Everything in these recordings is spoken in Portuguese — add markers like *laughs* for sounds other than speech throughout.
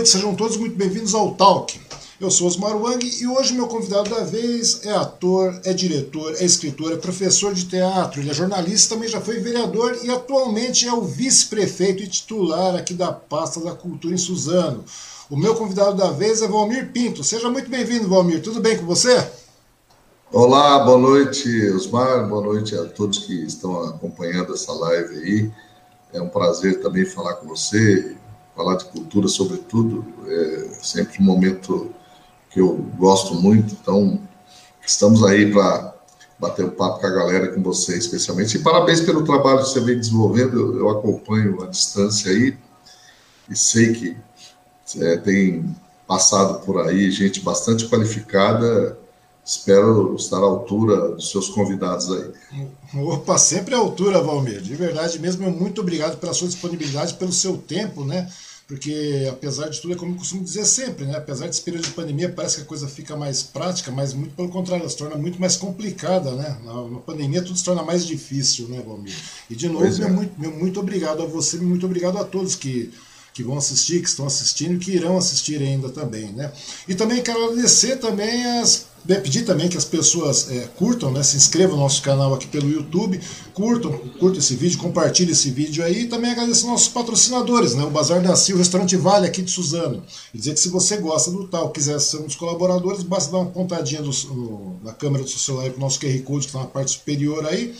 Noite, sejam todos muito bem-vindos ao Talk. Eu sou Osmar Wang e hoje meu convidado da vez é ator, é diretor, é escritor, é professor de teatro, ele é jornalista, também já foi vereador e atualmente é o vice-prefeito e titular aqui da pasta da cultura em Suzano. O meu convidado da vez é Valmir Pinto. Seja muito bem-vindo, Valmir. Tudo bem com você? Olá, boa noite, Osmar. Boa noite a todos que estão acompanhando essa live aí. É um prazer também falar com você, falar de cultura, sobretudo. É sempre um momento que eu gosto muito. Então, estamos aí para bater um papo com a galera, com você especialmente. E parabéns pelo trabalho que você vem desenvolvendo. Eu, acompanho a distância aí e sei que é, tem passado por aí gente bastante qualificada. Espero estar à altura dos seus convidados aí. Opa, sempre à altura, Valmir. De verdade mesmo, muito obrigado pela sua disponibilidade, pelo seu tempo, né? Porque, apesar de tudo, é como eu costumo dizer sempre, né? Apesar desse período de pandemia, parece que a coisa fica mais prática, mas muito pelo contrário, ela se torna muito mais complicada, né? Na, na pandemia tudo se torna mais difícil, né, Valmir? E, de novo, é. meu, muito, meu muito obrigado a você, muito obrigado a todos que que vão assistir, que estão assistindo e que irão assistir ainda também, né? E também quero agradecer também as pedir também que as pessoas é, curtam, né, se inscrevam no nosso canal aqui pelo YouTube, curtam, curtam esse vídeo, compartilhem esse vídeo aí e também agradecer nossos patrocinadores, né, o Bazar da Sil, o Restaurante Vale aqui de Suzano. E dizer que se você gosta do tal, quiser ser um dos colaboradores, basta dar uma pontadinha do, no, na câmera do seu celular com o nosso QR Code que está na parte superior aí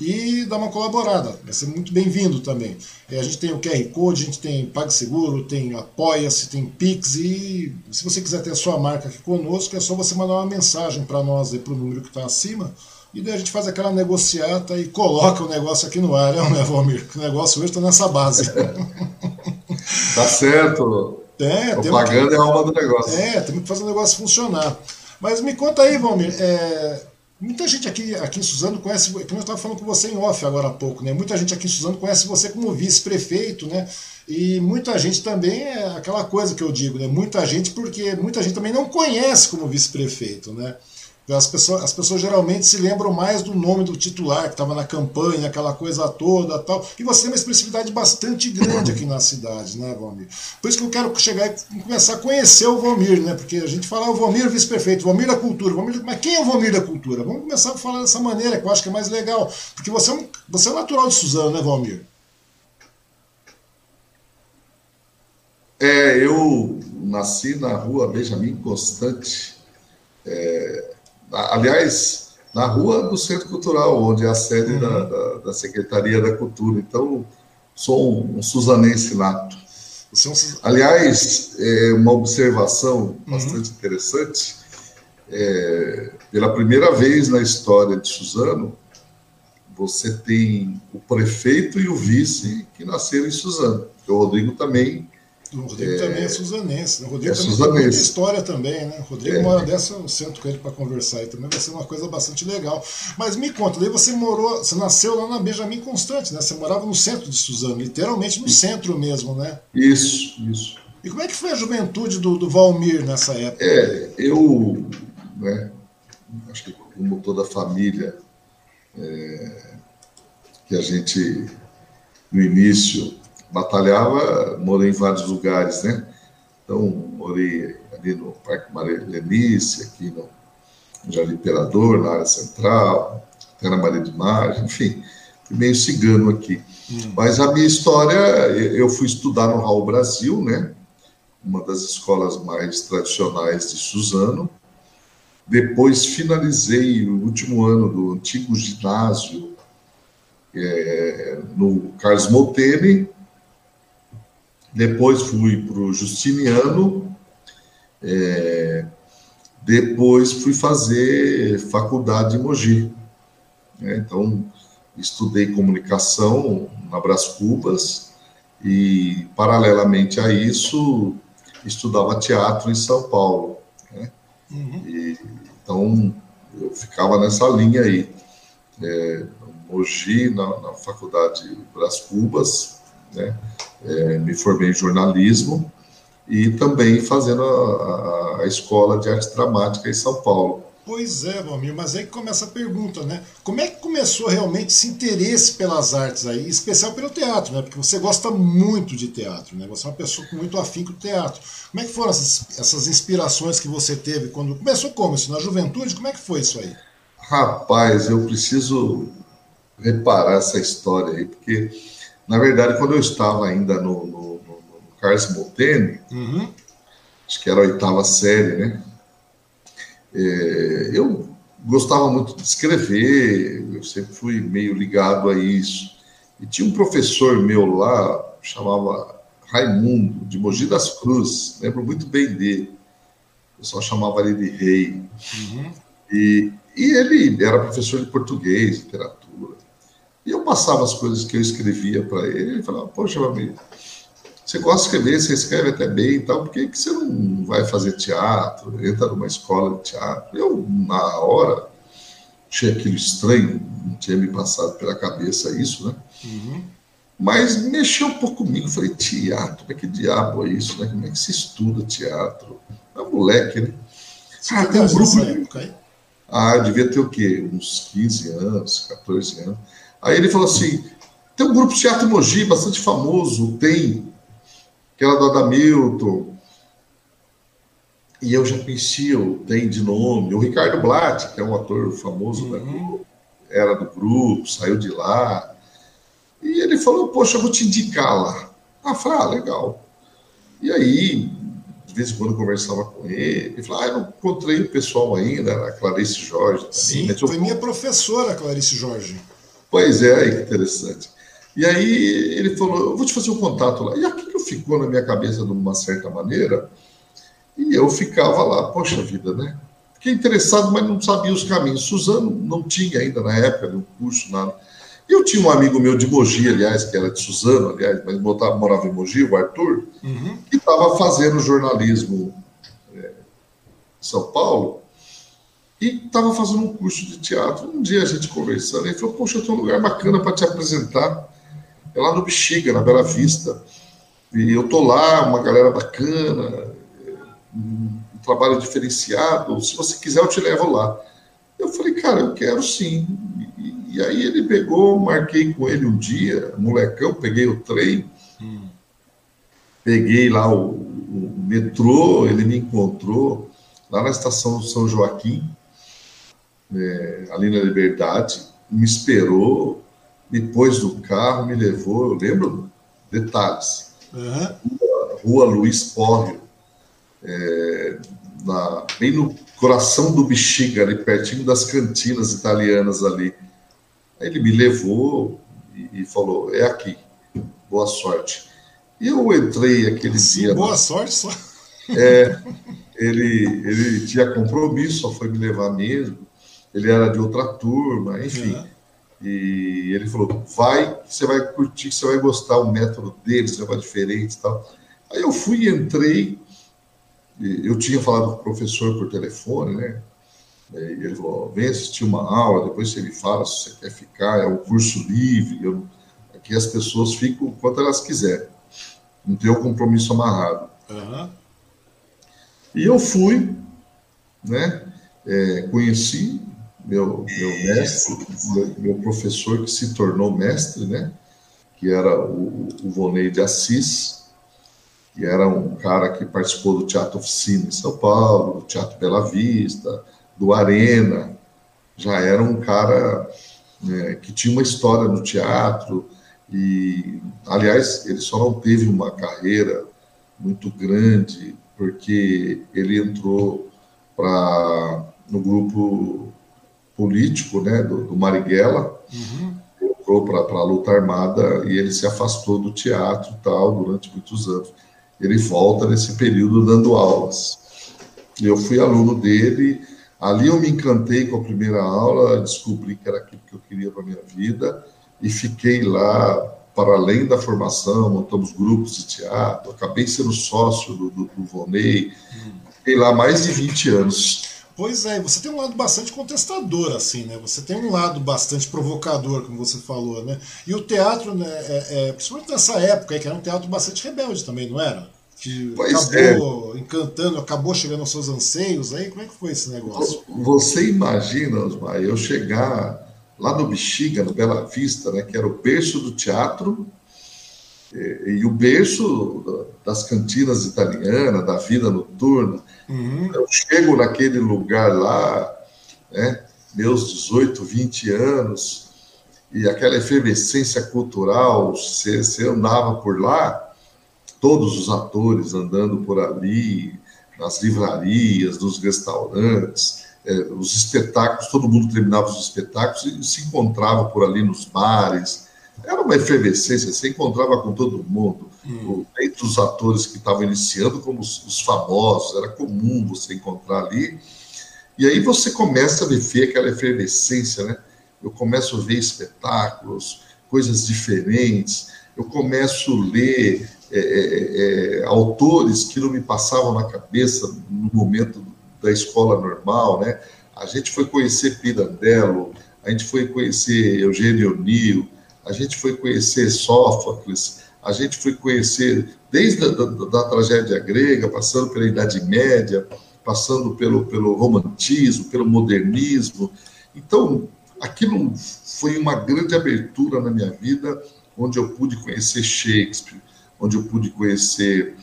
e dar uma colaborada. Vai ser muito bem-vindo também. É, a gente tem o QR Code, a gente tem PagSeguro, tem Apoia-se, tem Pix e se você quiser ter a sua marca aqui conosco, é só você mandar uma mensagem para nós para o número que está acima e daí a gente faz aquela negociata e coloca o negócio aqui no ar, né, Valmir? O negócio hoje está nessa base. *laughs* tá certo. É, Propaganda que, é a alma do negócio. É, temos que fazer o negócio funcionar. Mas me conta aí, Valmir, é, Muita gente aqui, aqui em Suzano conhece, como eu estava falando com você em off agora há pouco, né? Muita gente aqui em Suzano conhece você como vice-prefeito, né? E muita gente também é aquela coisa que eu digo, né? Muita gente, porque muita gente também não conhece como vice-prefeito, né? As pessoas, as pessoas geralmente se lembram mais do nome do titular que estava na campanha, aquela coisa toda tal. E você tem uma expressividade bastante grande aqui na cidade, né, Valmir? Por isso que eu quero chegar e começar a conhecer o Valmir, né? Porque a gente fala ah, o Valmir vice-prefeito, Valmir da cultura, Valmir, mas quem é o Valmir da cultura? Vamos começar a falar dessa maneira, que eu acho que é mais legal. Porque você é, um, você é natural de Suzano, né, Valmir? É, eu nasci na rua Benjamin Constante. É, aliás, na rua do Centro Cultural, onde é a sede uhum. da, da, da, Secretaria da Cultura. Então, sou um, um suzanense nato. É. Aliás, é uma observação uhum. bastante interessante. É, pela primeira vez na história de Suzano, você tem o prefeito e o vice que nasceram em Suzano. O Rodrigo também o Rodrigo é, também é suzanense. Né? O Rodrigo é também tem muita história também, né? O Rodrigo, é. uma hora dessa, eu sento com ele para conversar e também vai ser uma coisa bastante legal. Mas me conta, daí você morou, você nasceu lá na Benjamin Constante, né? Você morava no centro de Suzano, literalmente no centro mesmo, né? Isso, isso. E como é que foi a juventude do, do Valmir nessa época? É, eu, né, acho que como toda a família, é, que a gente, no início, batalhava, morei em vários lugares, né? Então, morei ali no Parque Maria Lenice, aqui no Jardim Imperador, na área central, até na Maria de Mar, enfim, meio cigano aqui. Hum. Mas a minha história, eu fui estudar no Raul Brasil, né? Uma das escolas mais tradicionais de Suzano. Depois finalizei o último ano do antigo ginásio é, no Carlos Molteni, depois fui para o Justiniano, é, depois fui fazer faculdade em Mogi. Né? Então, estudei comunicação na Brás Cubas e, paralelamente a isso, estudava teatro em São Paulo. Né? Uhum. E, então, eu ficava nessa linha aí. É, Mogi, na, na faculdade Brás Cubas, né? É, me formei em jornalismo e também fazendo a, a, a, escola de arte dramática em São Paulo. Pois é, Valmir, mas aí começa a pergunta, né? Como é que começou realmente esse interesse pelas artes aí, em especial pelo teatro, né? Porque você gosta muito de teatro, né? Você é uma pessoa com muito afinco do teatro. Como é que foram essas, essas inspirações que você teve quando começou como isso? Na juventude? Como é que foi isso aí? Rapaz, eu preciso reparar essa história aí, porque, na verdade, quando eu estava ainda no, no, no, no Carlos Molteni, uhum. acho que era a oitava série, né? É, eu gostava muito de escrever, eu sempre fui meio ligado a isso. E tinha um professor meu lá, chamava Raimundo, de Mogi das Cruzes, lembro muito bem dele. O pessoal chamava ele de Rei. Uhum. E, e ele era professor de português, literatura. E eu passava as coisas que eu escrevia para ele, ele falava, poxa, meu amigo, você gosta de escrever, você escreve até bem e tal, por que, que você não vai fazer teatro, entra numa escola de teatro? Eu, na hora, achei aquilo estranho, não tinha me passado pela cabeça isso, né? Uhum. Mas mexeu um pouco comigo, falei, teatro, como é que diabo é isso, né? Como é que se estuda teatro? É um moleque, né? Ah, tem um grupo... Época, ah, devia ter o quê? Uns 15 anos, 14 anos. Aí ele falou assim, tem um grupo de teatro Mogi, bastante famoso, tem aquela do Adamilton. E eu já conhecia o Tem de nome, o Ricardo Blatt, que é um ator famoso uhum. da Globo, era do grupo, saiu de lá. E ele falou: Poxa, eu vou te indicar lá. Ah, falei: Ah, legal. E aí, de vez em quando eu conversava com ele, ele falou: Ah, eu não encontrei o pessoal ainda, a Clarice Jorge. Sim, também. foi minha professora, Clarice Jorge. Pois é, que interessante. E aí ele falou: Eu vou te fazer um contato lá. E aquilo ficou na minha cabeça de uma certa maneira. E eu ficava lá, poxa vida, né? Fiquei interessado, mas não sabia os caminhos. Suzano não tinha ainda na época de um curso, nada. Eu tinha um amigo meu de Mogi, aliás, que era de Suzano, aliás, mas morava, morava em Mogi, o Arthur, uhum. que estava fazendo jornalismo é, em São Paulo e estava fazendo um curso de teatro. Um dia a gente conversando, ele falou: Poxa, eu tenho um lugar bacana para te apresentar. É lá no Bexiga, na Bela Vista. E eu tô lá, uma galera bacana, um trabalho diferenciado. Se você quiser, eu te levo lá. Eu falei, cara, eu quero sim. E, e aí ele pegou, marquei com ele um dia, molecão, peguei o trem, hum. peguei lá o, o, metrô, ele me encontrou lá na estação do São Joaquim, é, ali na Liberdade, me esperou, depois do carro, me levou, eu lembro detalhes. Uhum. Rua, Rua Luiz Porrio, é, na, bem no coração do Bexiga, ali pertinho das cantinas italianas ali. Aí ele me levou e, e falou: é aqui, boa sorte. E eu entrei aquele Sim, dia. Boa sorte só. É, ele, ele tinha compromisso, só foi me levar mesmo. Ele era de outra turma, enfim. Uhum. E ele falou: vai, você vai curtir, você vai gostar, o método deles é diferente e tal. Aí eu fui e entrei. Eu tinha falado com o professor por telefone, né? E ele falou: vem assistir uma aula, depois você me fala se você quer ficar, é um curso livre. Eu, aqui as pessoas ficam quanto elas quiserem, não tem um compromisso amarrado. Uhum. E eu fui, né? É, conheci meu, meu mestre, meu, professor que se tornou mestre, né? Que era o, o Vonei de Assis, que era um cara que participou do Teatro Oficina em São Paulo, do Teatro Bela Vista, do Arena. Já era um cara né, que tinha uma história no teatro e, aliás, ele só não teve uma carreira muito grande porque ele entrou para no grupo político né, do, do Marighella, uhum. entrou para a luta armada e ele se afastou do teatro tal durante muitos anos. Ele volta nesse período dando aulas. Eu fui aluno dele, ali eu me encantei com a primeira aula, descobri que era aquilo que eu queria para minha vida e fiquei lá para além da formação, montamos grupos de teatro, acabei sendo sócio do, do, do Vonei, uhum. fiquei lá mais de 20 anos. Pois é, você tem um lado bastante contestador, assim, né? Você tem um lado bastante provocador, como você falou, né? E o teatro, né, é, é, principalmente nessa época, que era um teatro bastante rebelde também, não era? que pois acabou é. encantando, acabou chegando aos seus anseios aí? Como é que foi esse negócio? Você imagina, Osmar, eu chegar lá no Bexiga, no Bela Vista, né, que era o berço do teatro e, e o berço das cantinas italianas, da vida noturna. Uhum. Eu chego naquele lugar lá, né, meus 18, 20 anos, e aquela efervescência cultural, você, você andava por lá, todos os atores andando por ali, nas livrarias, nos restaurantes, é, os espetáculos, todo mundo terminava os espetáculos e se encontrava por ali nos bares. Era uma efervescência, você encontrava com todo mundo, hum. entre os atores que estavam iniciando, como os, os, famosos, era comum você encontrar ali. E aí você começa a ver aquela efervescência, né? Eu começo a ver espetáculos, coisas diferentes, eu começo a ler é, é, é, autores que não me passavam na cabeça no momento da escola normal, né? A gente foi conhecer Pirandello, a gente foi conhecer Eugênio O'Neill, a gente foi conhecer Sófocles, a gente foi conhecer desde a da, da, tragédia grega, passando pela Idade Média, passando pelo, pelo romantismo, pelo modernismo. Então, aquilo foi uma grande abertura na minha vida, onde eu pude conhecer Shakespeare, onde eu pude conhecer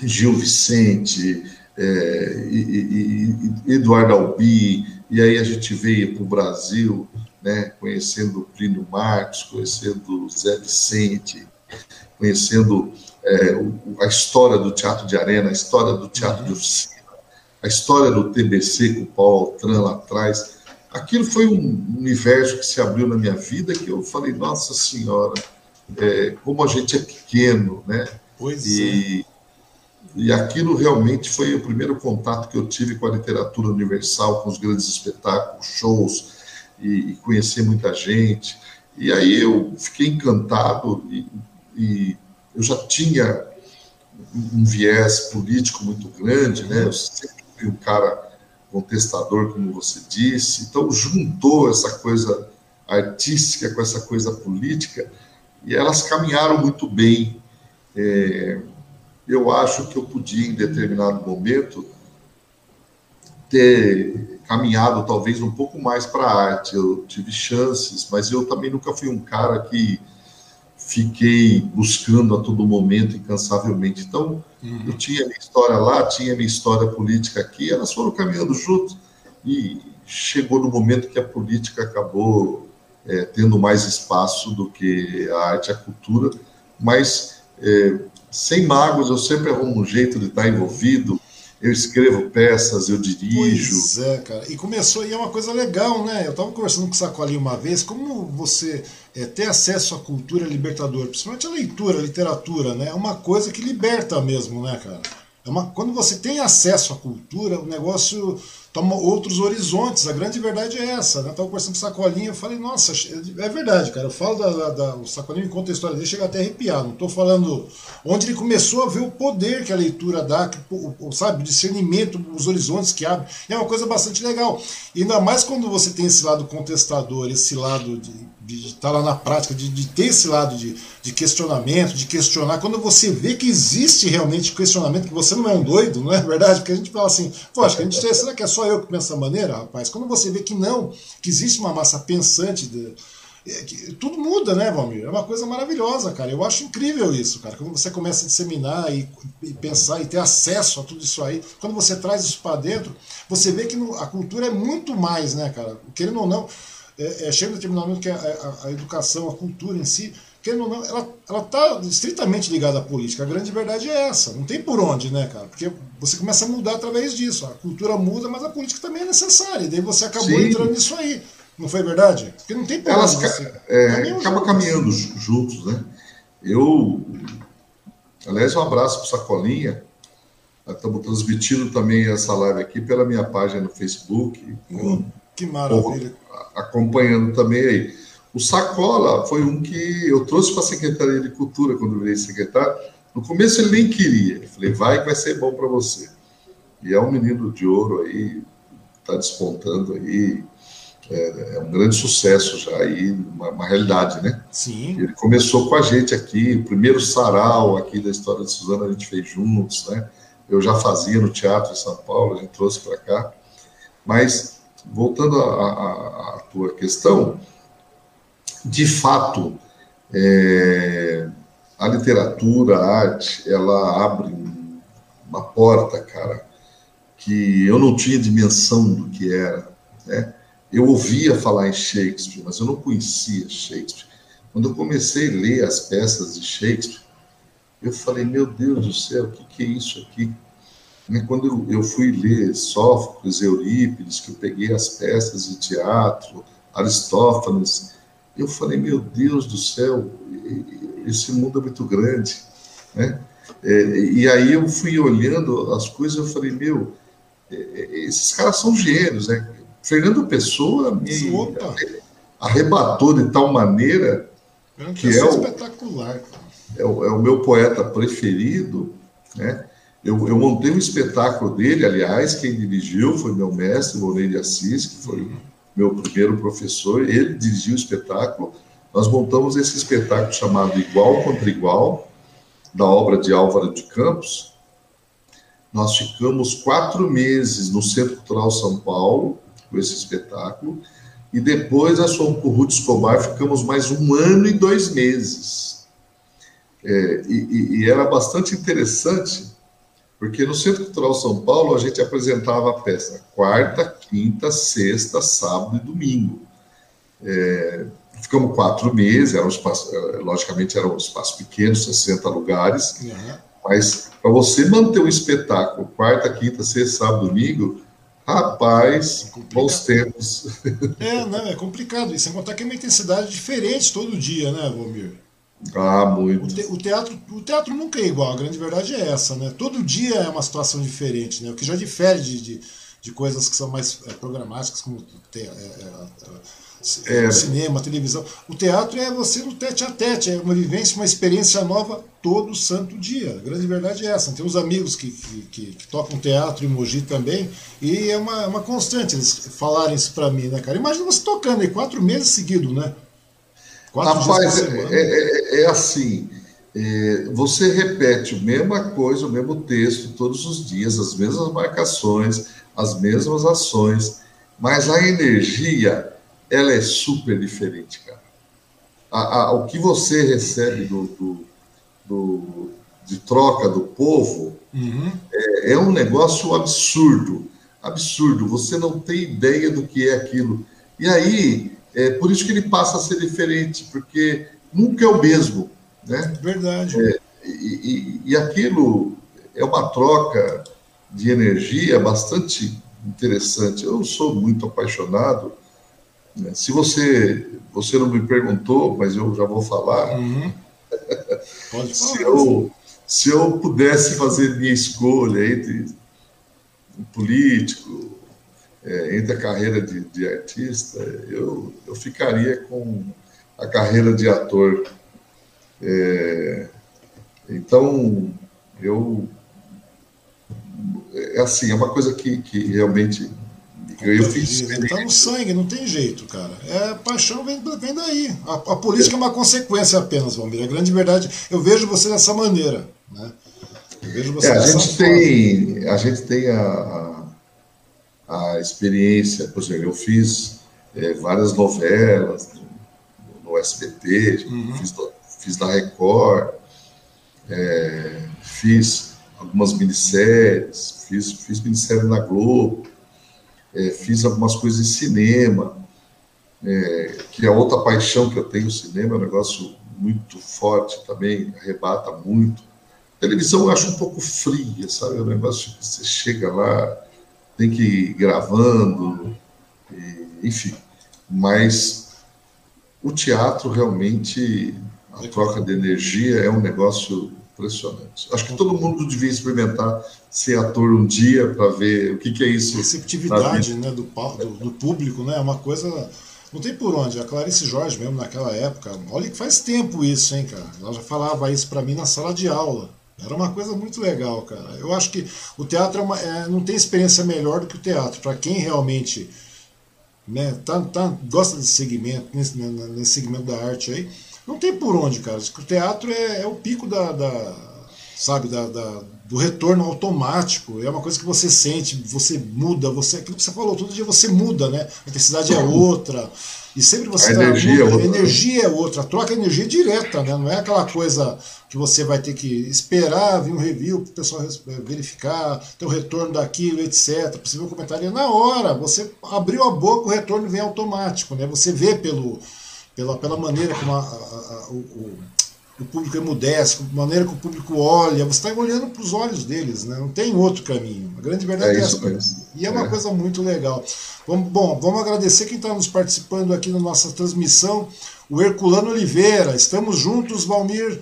Gil Vicente, é, e, e, e Eduardo Albi, e aí a gente veio para o Brasil, né, conhecendo Plínio Marcos, conhecendo Zé Vicente, conhecendo é, a história do teatro de arena, a história do teatro de oficina, a história do TBC com o Paulo Altran lá atrás. Aquilo foi um universo que se abriu na minha vida que eu falei, nossa senhora, é, como a gente é pequeno, né? Pois e, é. E aquilo realmente foi o primeiro contato que eu tive com a literatura universal, com os grandes espetáculos, shows, e, e conhecer muita gente. E aí eu fiquei encantado e, e eu já tinha um viés político muito grande, né? Eu sempre fui um cara contestador, como você disse. Então juntou essa coisa artística com essa coisa política e elas caminharam muito bem. É, eu acho que eu podia, em determinado momento, ter caminhado talvez um pouco mais para a arte. Eu tive chances, mas eu também nunca fui um cara que fiquei buscando a todo momento incansavelmente. Então, uhum. eu tinha minha história lá, tinha minha história política aqui, elas foram caminhando juntos e chegou no momento que a política acabou é, tendo mais espaço do que a arte e a cultura, mas é, sem mágoas, eu sempre arrumo um jeito de estar envolvido. Eu escrevo peças, eu dirijo. Pois é, cara. E começou, e é uma coisa legal, né? Eu estava conversando com o Sacolinha uma vez, como você é, ter acesso à cultura libertadora, principalmente a leitura, literatura, né? É uma coisa que liberta mesmo, né, cara? É uma, quando você tem acesso à cultura, o negócio toma outros horizontes. A grande verdade é essa. Né? Estava conversando com o Sacolinha, eu falei, nossa, é verdade, cara. Eu falo da. da, da o Sacolinha me conta a história dele, chega até a arrepiar. Não estou falando onde ele começou a ver o poder que a leitura dá, que, o, sabe, o discernimento, os horizontes que abre. é uma coisa bastante legal. E ainda mais quando você tem esse lado contestador, esse lado de de estar lá na prática, de, de ter esse lado de, de, questionamento, de questionar, quando você vê que existe realmente questionamento, que você não é um doido, não é verdade? Porque a gente fala assim, que a gente será que é só eu que penso dessa maneira, rapaz? Quando você vê que não, que existe uma massa pensante, de, é, tudo muda, né, Valmir? É uma coisa maravilhosa, cara. Eu acho incrível isso, cara. Quando você começa a disseminar e, e pensar e ter acesso a tudo isso aí, quando você traz isso para dentro, você vê que no, a cultura é muito mais, né, cara? Querendo ou não é, é, chega um determinado momento que a, a, a, educação, a cultura em si, querendo ou não, ela está estritamente ligada à política. A grande verdade é essa. Não tem por onde, né, cara? Porque você começa a mudar através disso. A cultura muda, mas a política também é necessária. E daí você acabou Sim. entrando nisso aí. Não foi verdade? Porque não tem por Elas onde. Você... É, acaba caminhando juntos, né? Eu. Aliás, um abraço para Sacolinha. Estamos transmitindo também essa live aqui pela minha página no Facebook. Hum, que maravilha acompanhando também aí. O Sacola foi um que eu trouxe para a Secretaria de Cultura quando eu virei secretário. No começo ele nem queria. Eu falei, vai que vai ser bom para você. E é um menino de ouro aí, está despontando aí. é, é um grande sucesso já aí, uma, uma, realidade, né? Sim. Ele começou com a gente aqui, o primeiro sarau aqui da história de Suzana a gente fez juntos, né? Eu já fazia no teatro em São Paulo, a gente trouxe para cá. Mas, voltando à tua questão, de fato, é, a literatura, a arte, ela abre uma porta, cara, que eu não tinha dimensão do que era, né? Eu ouvia falar em Shakespeare, mas eu não conhecia Shakespeare. Quando eu comecei a ler as peças de Shakespeare, eu falei, meu Deus do céu, o que, que é isso aqui? Né, quando eu fui ler Sófocles, Eurípides, que eu peguei as peças de teatro, Aristófanes, eu falei, meu Deus do céu, esse mundo é muito grande, né? É, e aí eu fui olhando as coisas, eu falei, meu, é, é, esses caras são gênios, né? Fernando Pessoa me Opa. arrebatou de tal maneira que é o, espetacular. É o, é o meu poeta preferido, né? Eu, eu, montei um espetáculo dele, aliás, quem dirigiu foi meu mestre, Moreira de Assis, que foi meu primeiro professor. Ele dirigiu o espetáculo. Nós montamos esse espetáculo chamado Igual contra Igual, da obra de Álvaro de Campos. Nós ficamos quatro meses no Centro Cultural São Paulo, com esse espetáculo. E depois nós fomos para o Ruth Escobar, ficamos mais um ano e dois meses. É, e, e, era bastante interessante, porque no Centro Cultural São Paulo a gente apresentava a peça quarta, quinta, sexta, sábado e domingo. É, ficamos quatro meses, era um espaço, é, logicamente era um espaço pequeno, 60 lugares, uhum. mas para você manter o espetáculo quarta, quinta, sexta, sábado, domingo, Rapaz, é bons tempos. É, não, é complicado. E sem contar que é uma intensidade diferente todo dia, né, Valmir? Ah, muito. O, te, o, teatro, o teatro nunca é igual, a grande verdade é essa, né? Todo dia é uma situação diferente, né? O que já difere de, de, de coisas que são mais é, programáticas, como te, é, é, é. cinema, televisão. O teatro é você no tete a tete, é uma vivência, uma experiência nova todo santo dia. A grande verdade é essa. Tem uns amigos que, que, que, que tocam teatro em Mogi também, e é uma, uma constante eles falarem isso para mim, né, cara? Imagina você tocando aí quatro meses seguidos, né? Quatro Rapaz, é, é, é, é, assim. É, você repete a mesma coisa, o mesmo texto todos os dias, as mesmas marcações, as mesmas ações, mas a energia ela é super diferente, cara. A, a, o que você recebe do, do, do de troca do povo uhum. é, é, um negócio absurdo, absurdo. Você não tem ideia do que é aquilo. E aí, é por isso que ele passa a ser diferente, porque nunca é o mesmo, né? Verdade. É, e, e, e aquilo é uma troca de energia bastante interessante. Eu sou muito apaixonado né? Se você, você não me perguntou, mas eu já vou falar. Uhum. *laughs* se, eu, se eu pudesse fazer minha escolha entre um político, é, entre a carreira de, de, artista, eu, eu ficaria com a carreira de ator. É, então, eu. É assim, é uma coisa que, que realmente eu fiz. Tá no sangue, não tem jeito, cara. É paixão vem, vem daí. A, a política é. é uma consequência apenas, Valmir. A grande verdade, eu vejo você dessa maneira, né? Eu vejo você é, a gente tem, a gente tem a, a, a, experiência, por exemplo, eu fiz é, várias novelas no, no SBT, uhum. fiz, fiz na Record, é, fiz algumas minisséries, fiz, fiz minissérie na Globo é, fiz algumas coisas em cinema, é, que é outra paixão que eu tenho, o cinema é um negócio muito forte também, arrebata muito. A televisão eu acho um pouco fria, sabe? É um negócio que você chega lá, tem que ir gravando, enfim. Mas o teatro realmente, a troca de energia é um negócio impressionante. Acho que todo mundo devia experimentar ser ator um dia para ver o que, que é isso. Receptividade né, do, do, do, público, né? É uma coisa. Não tem por onde. A Clarice Jorge, mesmo naquela época, olha que faz tempo isso, hein, cara? Ela já falava isso para mim na sala de aula. Era uma coisa muito legal, cara. Eu acho que o teatro é uma, é, não tem experiência melhor do que o teatro. Para quem realmente né, tá, tá, gosta desse segmento, nesse, nesse segmento da arte aí, não tem por onde, cara. O teatro é, é o pico da, da sabe, da, da, do retorno automático. É uma coisa que você sente, você muda, você, aquilo que você falou, todo dia você muda, né? A intensidade é outra. E sempre você a tá, energia, muda, é outra. energia é outra. A troca de energia é direta, né? Não é aquela coisa que você vai ter que esperar vir um review para o pessoal verificar, ter o retorno daquilo, etc. O comentário. É na hora, você abriu a boca, o retorno vem automático, né? Você vê pelo, pela, pela maneira como a, a, a, o, o público emudece, a maneira que o público olha, você está olhando para os olhos deles, né? não tem outro caminho. A grande verdade é, é essa. Mesmo. E é uma é. coisa muito legal. Vamos, bom, vamos agradecer quem está nos participando aqui na nossa transmissão. O Herculano Oliveira, estamos juntos, Valmir.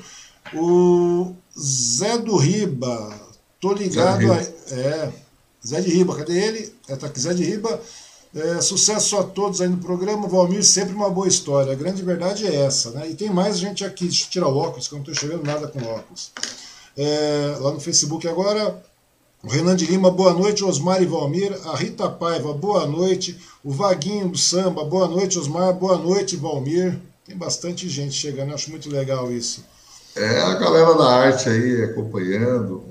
O Zé do Riba, tô ligado. Zé, a, é, Zé de Riba, cadê ele? É, tá aqui, Zé de Riba. É, sucesso a todos aí no programa. Valmir, sempre uma boa história. A grande verdade é essa, né? E tem mais gente aqui. Deixa eu tirar o óculos, que eu não estou enxergando nada com óculos. É, lá no Facebook agora. O Renan de Lima, boa noite, Osmar e Valmir. A Rita Paiva, boa noite. O Vaguinho do Samba, boa noite, Osmar. Boa noite, Valmir. Tem bastante gente chegando, acho muito legal isso. É, a galera da arte aí acompanhando.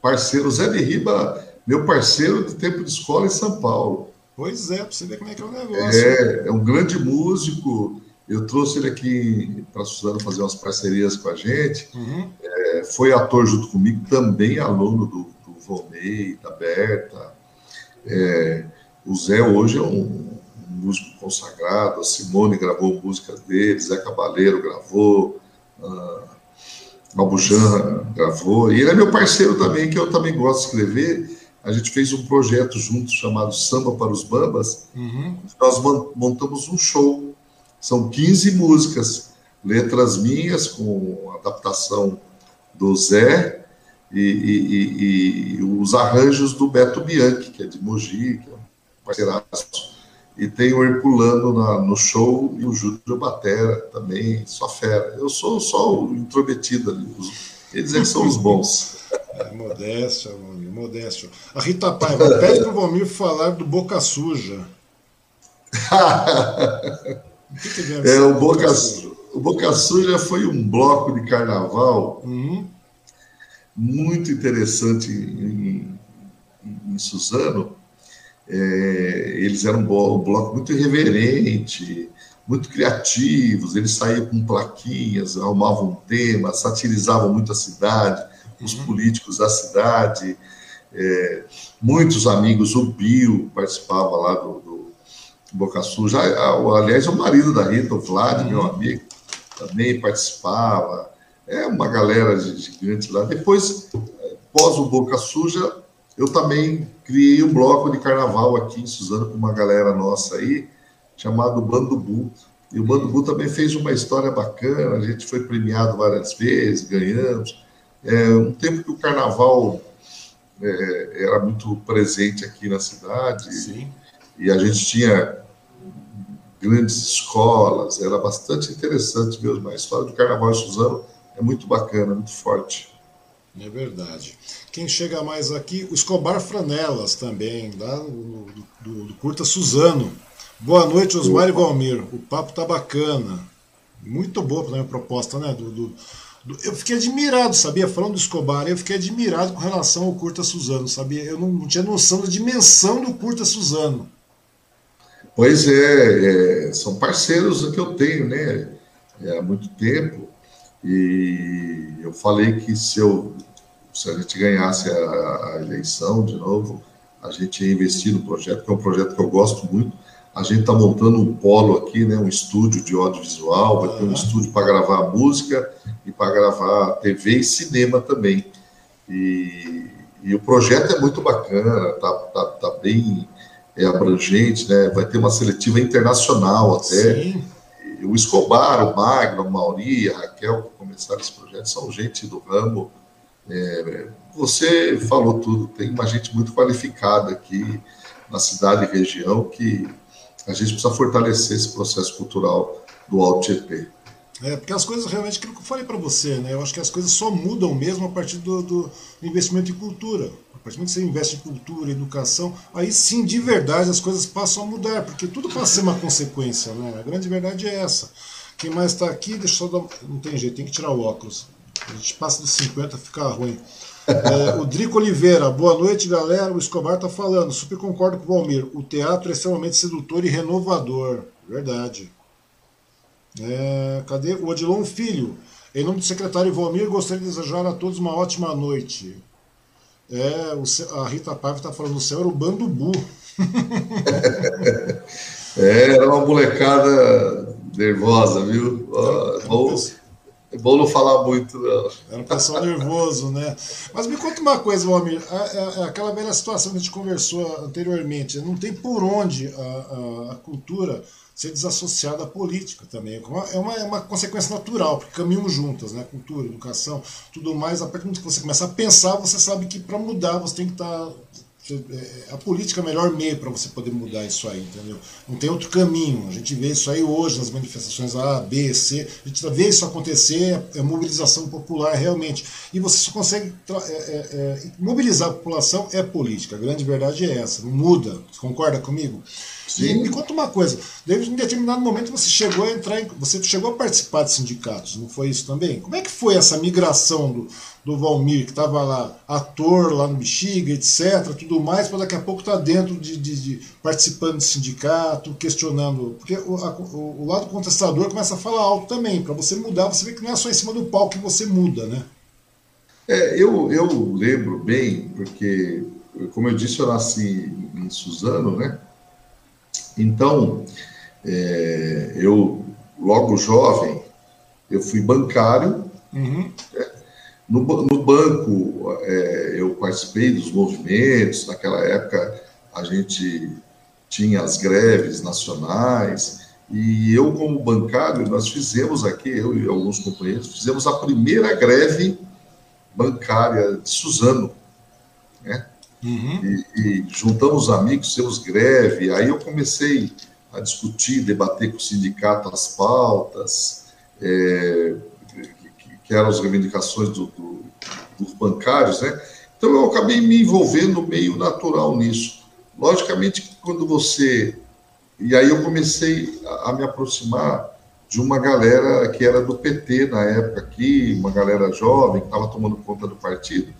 Parceiro, Zé de Riba, meu parceiro de tempo de escola em São Paulo. Pois é, para você ver como é que é o negócio. É, é um grande músico. Eu trouxe ele aqui para Suzano fazer umas parcerias com a gente. Uhum. É, foi ator junto comigo, também aluno do, do Volney, da Berta. É, o Zé hoje é um, um, músico consagrado. A Simone gravou músicas dele, Zé Cabaleiro gravou, uh, Albujan gravou. E ele é meu parceiro também, que eu também gosto de escrever a gente fez um projeto junto chamado Samba para os Bambas. Uhum. Nós montamos um show. São 15 músicas, letras minhas, com adaptação do Zé, e, e, e, e os arranjos do Beto Bianchi, que é de Mogi, que é um parceiraço. E tem o Herculano na, no show e o Júlio Batera também, só fera. Eu sou só o intrometido ali. Eles é que são os bons. É, modéstia, Valmir, modéstia. A Rita Paiva *laughs* pede para o Valmir falar do Boca Suja. *laughs* o que que é, o Boca, Suja? o Boca Suja foi um bloco de carnaval uhum. muito interessante em, em, em Suzano. É, eles eram um bloco muito irreverente, muito criativos. Eles saíam com plaquinhas, arrumavam um tema, satirizavam muito a cidade os políticos da cidade, é, muitos amigos, o Bio participava lá do, do Boca Suja, aliás, o marido da Rita, o Vlad, meu uhum. amigo, também participava, é uma galera gigante lá. Depois, pós o Boca Suja, eu também criei um bloco de carnaval aqui em Suzano com uma galera nossa aí, chamado Bando Bu. E o Bando Bu também fez uma história bacana, a gente foi premiado várias vezes, ganhamos. É um tempo que o carnaval é, era muito presente aqui na cidade Sim. e a gente tinha grandes escolas, era bastante interessante mesmo. A história do carnaval em Suzano é muito bacana, muito forte. É verdade. Quem chega mais aqui, o Escobar Franelas também, lá do, do, do Curta Suzano. Boa noite, Osmar e Valmir. O papo tá bacana. Muito boa a proposta, né? Do, do, eu fiquei admirado, sabia? Falando do Escobar, eu fiquei admirado com relação ao Curta Suzano, sabia? Eu não, não tinha noção da dimensão do Curta Suzano. Pois é, é, são parceiros que eu tenho, né? É, há muito tempo. E eu falei que se, eu, se a gente ganhasse a, a eleição de novo, a gente ia investir no projeto, que é um projeto que eu gosto muito a gente está montando um polo aqui, né, um estúdio de audiovisual, vai ter um estúdio para gravar música e para gravar TV e cinema também. E, e, o projeto é muito bacana, tá, tá, tá bem é, abrangente, né? Vai ter uma seletiva internacional até. Sim. O Escobar, o Magno, a Mauri, a Raquel, que começaram esse projeto, são gente do ramo. É, você falou tudo, tem uma gente muito qualificada aqui na cidade e região que a gente precisa fortalecer esse processo cultural do Alto Tietê. É, porque as coisas realmente, aquilo que eu falei para você, né? Eu acho que as coisas só mudam mesmo a partir do, do investimento em cultura. A partir do que você investe em cultura, educação, aí sim, de verdade, as coisas passam a mudar, porque tudo passa a ser uma consequência, né? A grande verdade é essa. Quem mais está aqui, deixa eu só dar. Não tem jeito, tem que tirar o óculos. A gente passa dos 50, fica ruim. É, o Drico Oliveira, boa noite, galera. O Escobar tá falando, super concordo com o Valmir. O teatro é extremamente sedutor e renovador. Verdade. É, cadê? O Odilon Filho. Em nome do secretário Valmir, gostaria de desejar a todos uma ótima noite. É, o, a Rita Paiva está falando, o céu era o Bandubu. *laughs* é, era uma molecada nervosa, viu? É, bom, é bom não falar muito, não. Era um pessoal nervoso, né? Mas me conta uma coisa, Valmir. É, é, é aquela velha situação que a gente conversou anteriormente. Não tem por onde a, a, a cultura ser desassociada à política também. É uma, é uma consequência natural, porque caminhamos juntas, né? Cultura, educação, tudo mais. A partir do momento que você começa a pensar, você sabe que para mudar você tem que estar. Tá, é, a política é o melhor meio para você poder mudar isso aí, entendeu? Não tem outro caminho. A gente vê isso aí hoje nas manifestações A, B, C. A gente vê isso acontecer, é mobilização popular realmente. E você só consegue é, é, é, mobilizar a população é política. A grande verdade é essa. Não muda. Concorda comigo? Sim. E me conta uma coisa, desde um determinado momento você chegou a entrar, em, você chegou a participar de sindicatos, não foi isso também? Como é que foi essa migração do, do Valmir, que estava lá, ator lá no Bexiga, etc., tudo mais, para daqui a pouco estar tá dentro de, de, de, participando de sindicato, questionando, porque o, a, o, o, lado contestador começa a falar alto também, para você mudar, você vê que não é só em cima do palco que você muda, né? É, eu, eu lembro bem, porque, como eu disse, eu nasci em Suzano, né? Então, é, eu, logo jovem, eu fui bancário. Uhum. Né? No, no, banco, é, eu participei dos movimentos. Naquela época, a gente tinha as greves nacionais. E eu, como bancário, nós fizemos aqui, eu e alguns companheiros, fizemos a primeira greve bancária de Suzano. Né? Uhum. E, e, juntamos amigos, fizemos greve. Aí eu comecei a discutir, debater com o sindicato as pautas, é, que, que, eram as reivindicações do, do, dos bancários, né? Então eu acabei me envolvendo meio natural nisso. Logicamente, quando você. E aí eu comecei a, a me aproximar de uma galera que era do PT na época aqui, uma galera jovem que estava tomando conta do partido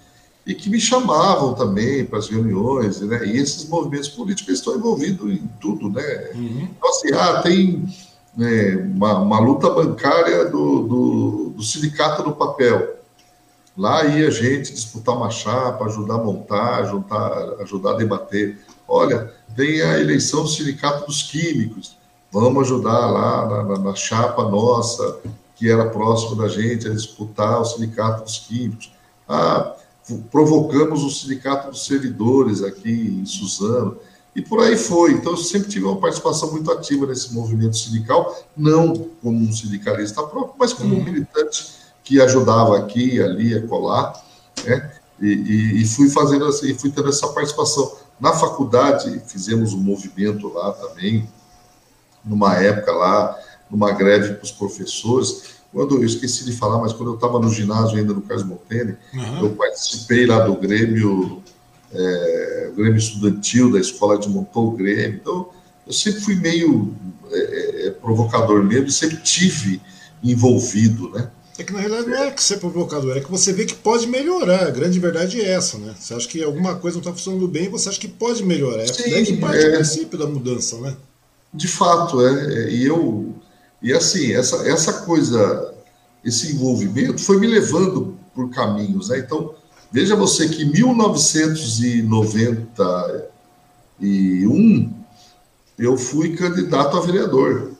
e que me chamavam também para as reuniões, né? E esses movimentos políticos estão envolvidos em tudo, né? Uhum. Então, assim, ah, tem né, uma, uma, luta bancária do, do, do, sindicato do papel. Lá ia a gente disputar uma chapa, ajudar a montar, ajudar, ajudar a debater. Olha, tem a eleição do sindicato dos químicos, vamos ajudar lá na, na, na chapa nossa, que era próximo da gente, a disputar o sindicato dos químicos. Ah, provocamos o Sindicato dos Servidores aqui em Suzano, e por aí foi. Então, eu sempre tive uma participação muito ativa nesse movimento sindical, não como um sindicalista próprio, mas como um militante que ajudava aqui, ali, a colar, né? E, e, e, fui fazendo assim, fui tendo essa participação. Na faculdade, fizemos um movimento lá também, numa época lá, numa greve para os professores, quando eu esqueci de falar, mas quando eu estava no ginásio ainda no Carlos Montene, uhum. eu participei lá do Grêmio, é, Grêmio Estudantil da Escola de Montou Grêmio. Então, eu sempre fui meio é, é, é, provocador mesmo, sempre tive envolvido, né? É que na realidade não é que ser provocador, é que você vê que pode melhorar. A grande verdade é essa, né? Você acha que alguma coisa não está funcionando bem, você acha que pode melhorar. É Sim, daí que parte é, o princípio da mudança, né? De fato, é. E eu e assim, essa, essa coisa, esse envolvimento foi me levando por caminhos. Né? Então, veja você que em 1991 eu fui candidato a vereador.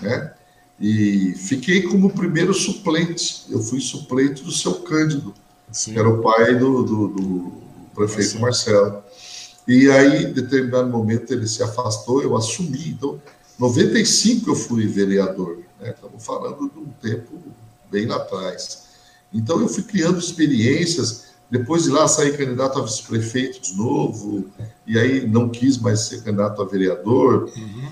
Né? E fiquei como primeiro suplente. Eu fui suplente do seu Cândido, Sim. que era o pai do, do, do prefeito. Marcelo. E aí, em determinado momento, ele se afastou, eu assumi. Então, 95 eu fui vereador, né? estamos falando de um tempo bem lá atrás. Então eu fui criando experiências, depois de lá saí candidato a vice-prefeito de novo, e aí não quis mais ser candidato a vereador. Uhum.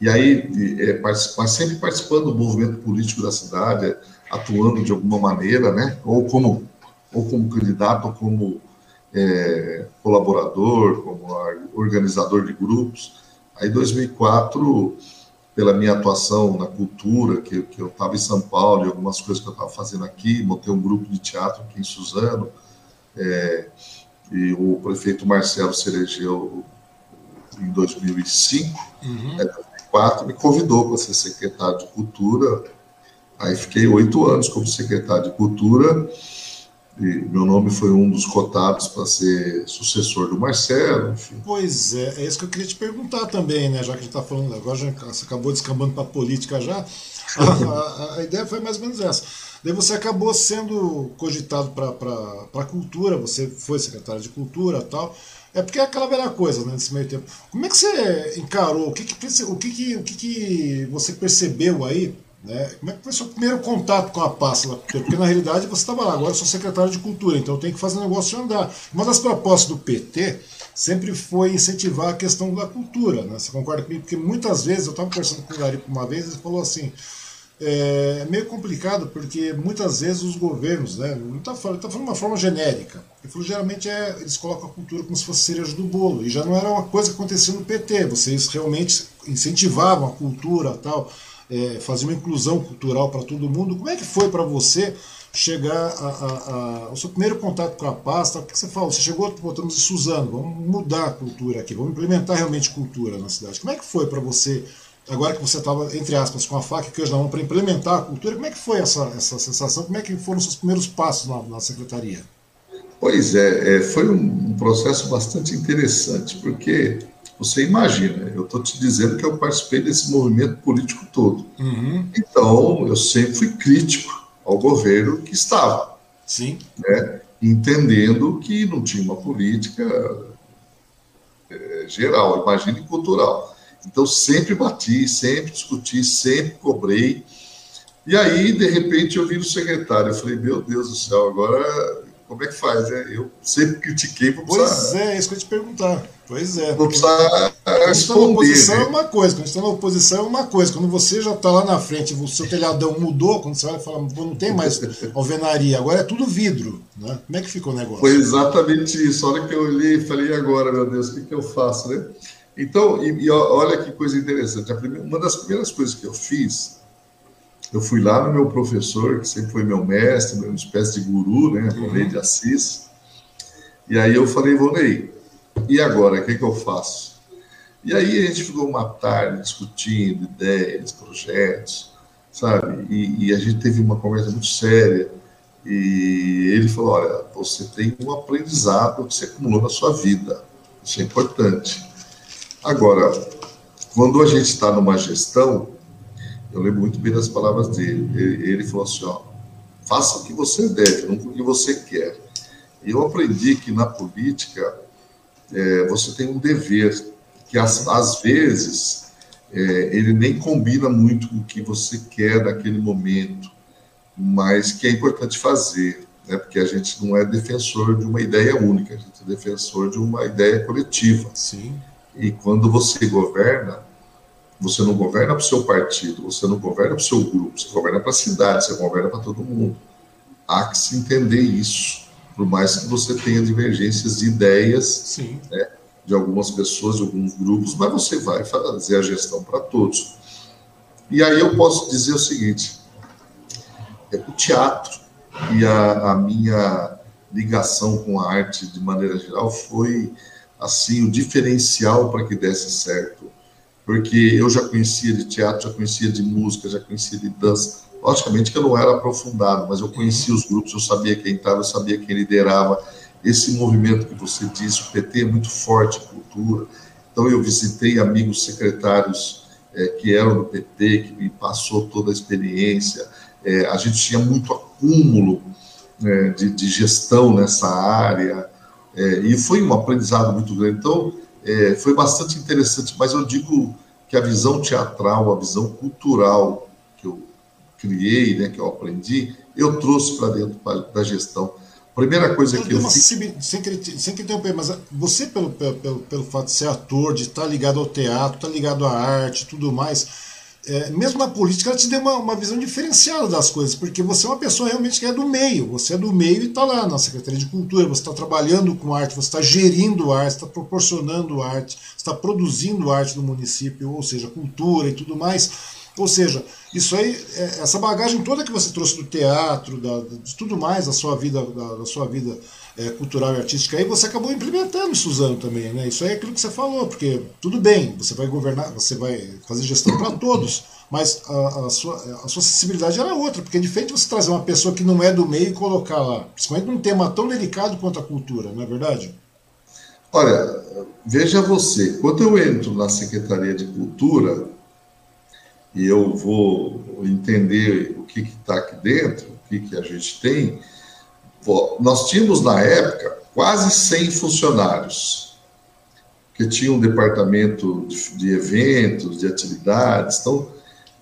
E aí, é, mas sempre participando do movimento político da cidade, atuando de alguma maneira, né? Ou como, ou como candidato, ou como é, colaborador, como organizador de grupos. Aí, em 2004, pela minha atuação na cultura, que, que eu estava em São Paulo e algumas coisas que eu estava fazendo aqui, montei um grupo de teatro aqui em Suzano, é, e o prefeito Marcelo se elegeu em 2005, uhum. é, 2004, me convidou para ser secretário de Cultura. Aí fiquei oito anos como secretário de Cultura. E meu nome foi um dos cotados para ser sucessor do Marcelo. Enfim. Pois é, é isso que eu queria te perguntar também, né? Já que a gente está falando agora, já você acabou descambando para política já. A, a, a, ideia foi mais ou menos essa. Daí você acabou sendo cogitado para a cultura, você foi secretário de cultura tal. É porque é aquela velha coisa, né, nesse meio tempo. Como é que você encarou? O que, que, o que, que, o que, que você percebeu aí? Né? Como é que foi seu primeiro contato com a pasta? Porque na realidade você estava lá, agora eu sou secretário de cultura, então tenho que fazer o negócio andar. Uma das propostas do PT sempre foi incentivar a questão da cultura. Né? Você concorda comigo? Porque muitas vezes, eu estava conversando com o Gari uma vez, ele falou assim é meio complicado porque muitas vezes os governos, né, não está falando, tá falando de uma forma genérica. Ele falou, geralmente é, eles colocam a cultura como se fosse cereja do bolo e já não era uma coisa que acontecia no PT. Vocês realmente incentivavam a cultura, tal, é, faziam uma inclusão cultural para todo mundo. Como é que foi para você chegar a, a, a, o seu primeiro contato com a pasta? O que você falou? Você chegou, botamos em Suzano, vamos mudar a cultura aqui, vamos implementar realmente cultura na cidade. Como é que foi para você? agora que você estava, entre aspas, com a faca e queijo na mão para implementar a cultura, como é que foi essa, essa sensação? Como é que foram os seus primeiros passos na, na secretaria? Pois é, é foi um, processo bastante interessante, porque você imagina, eu estou te dizendo que eu participei desse movimento político todo. Uhum. Então, eu sempre fui crítico ao governo que estava. Sim. Né, entendendo que não tinha uma política é, geral, imagine cultural. Então, sempre bati, sempre discuti, sempre cobrei. E aí, de repente, eu vi o secretário. Eu falei, meu Deus do céu, agora como é que faz? Né? Eu sempre critiquei. Vou pois é, é isso que eu ia te perguntar. Pois é. Vou precisar quando está na oposição né? é uma coisa, quando está na oposição é uma coisa. Quando você já está lá na frente, o seu telhadão mudou, quando você vai falar, não tem mais alvenaria, agora é tudo vidro. Né? Como é que ficou o negócio? Foi exatamente isso. A hora que eu olhei e falei, agora, meu Deus, o que, que eu faço, né? Então, e, e olha que coisa interessante. Primeira, uma das primeiras coisas que eu fiz, eu fui lá no meu professor, que sempre foi meu mestre, uma espécie de guru, né? Uhum. de Assis. E aí eu falei, Vonei, e agora, o que, que eu faço? E aí a gente ficou uma tarde discutindo ideias, projetos, sabe? E, e a gente teve uma conversa muito séria. E ele falou: olha, você tem um aprendizado que você acumulou na sua vida. Isso é importante. Agora, quando a gente está numa gestão, eu lembro muito bem das palavras dele. Ele, ele falou assim: ó, faça o que você deve, não o que você quer. E eu aprendi que na política é, você tem um dever, que às, às vezes é, ele nem combina muito com o que você quer naquele momento, mas que é importante fazer, né, porque a gente não é defensor de uma ideia única, a gente é defensor de uma ideia coletiva. Sim. E quando você governa, você não governa para o seu partido, você não governa para o seu grupo, você governa para a cidade, você governa para todo mundo. Há que se entender isso, por mais que você tenha divergências de ideias né, de algumas pessoas, de alguns grupos, mas você vai fazer a gestão para todos. E aí eu posso dizer o seguinte: é o teatro e a, a minha ligação com a arte de maneira geral foi assim o diferencial para que desse certo, porque eu já conhecia de teatro, já conhecia de música, já conhecia de dança. Logicamente que eu não era aprofundado, mas eu conhecia os grupos, eu sabia quem estava, eu sabia quem liderava. Esse movimento que você disse, o PT é muito forte em cultura. Então eu visitei amigos secretários é, que eram do PT, que me passou toda a experiência. É, a gente tinha muito acúmulo é, de, de gestão nessa área. É, e foi um aprendizado muito grande. Então, é, foi bastante interessante, mas eu digo que a visão teatral, a visão cultural que eu criei, né, que eu aprendi, eu trouxe para dentro da gestão. primeira coisa que eu fiz... Sem, sem querer interromper, mas você, pelo, pelo, pelo fato de ser ator, de estar ligado ao teatro, estar ligado à arte tudo mais, é, mesmo na política, ela te deu uma, uma visão diferenciada das coisas, porque você é uma pessoa realmente que é do meio, você é do meio e está lá na Secretaria de Cultura, você está trabalhando com arte, você está gerindo arte, está proporcionando arte, está produzindo arte no município, ou seja, cultura e tudo mais. Ou seja, isso aí, é, essa bagagem toda que você trouxe do teatro, da, de tudo mais da sua vida, da, da sua vida é, cultural e artística, aí você acabou implementando, Suzano, também, né? Isso aí é aquilo que você falou, porque tudo bem, você vai governar, você vai fazer gestão para todos, mas a, a, sua, a sua sensibilidade era outra, porque é diferente você trazer uma pessoa que não é do meio e colocar lá, principalmente num tema tão delicado quanto a cultura, não é verdade? Olha, veja você, quando eu entro na Secretaria de Cultura, e eu vou entender o que está aqui dentro, o que, que a gente tem, nós tínhamos na época quase 100 funcionários, que tinha um departamento de, de eventos, de atividades, então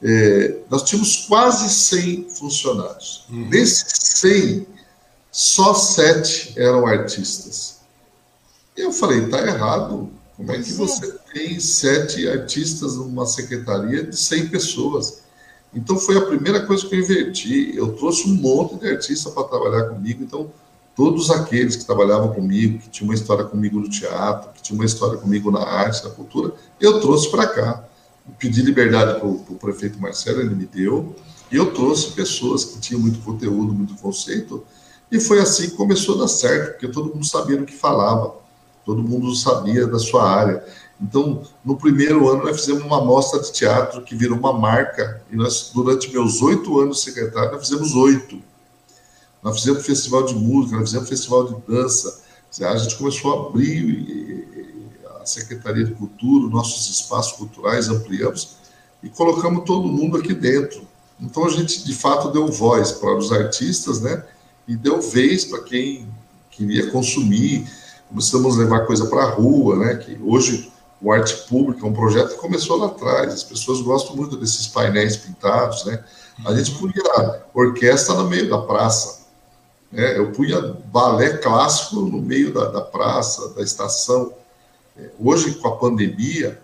é, nós tínhamos quase 100 funcionários. Uhum. Desses 100, só sete eram artistas. Eu falei, tá errado. Como é que você tem sete artistas numa secretaria de 100 pessoas? Então foi a primeira coisa que eu inverti. Eu trouxe um monte de artistas para trabalhar comigo. Então todos aqueles que trabalhavam comigo, que tinham uma história comigo no teatro, que tinham uma história comigo na arte, na cultura, eu trouxe para cá. pedi liberdade para o prefeito Marcelo, ele me deu, e eu trouxe pessoas que tinham muito conteúdo, muito conceito, e foi assim que começou a dar certo, porque todo mundo sabia o que falava, todo mundo sabia da sua área. Então, no primeiro ano, nós fizemos uma mostra de teatro que virou uma marca, e nós, durante meus oito anos secretário, nós fizemos oito. Nós fizemos festival de música, nós fizemos festival de dança. A gente começou a abrir a Secretaria de Cultura, nossos espaços culturais, ampliamos e colocamos todo mundo aqui dentro. Então, a gente, de fato, deu voz para os artistas, né? E deu vez para quem queria consumir. Começamos a levar coisa para a rua, né? Que hoje o Arte Pública é um projeto que começou lá atrás. As pessoas gostam muito desses painéis pintados, né? A gente punha orquestra no meio da praça. Né? Eu punha balé clássico no meio da, da praça, da estação. É, hoje, com a pandemia,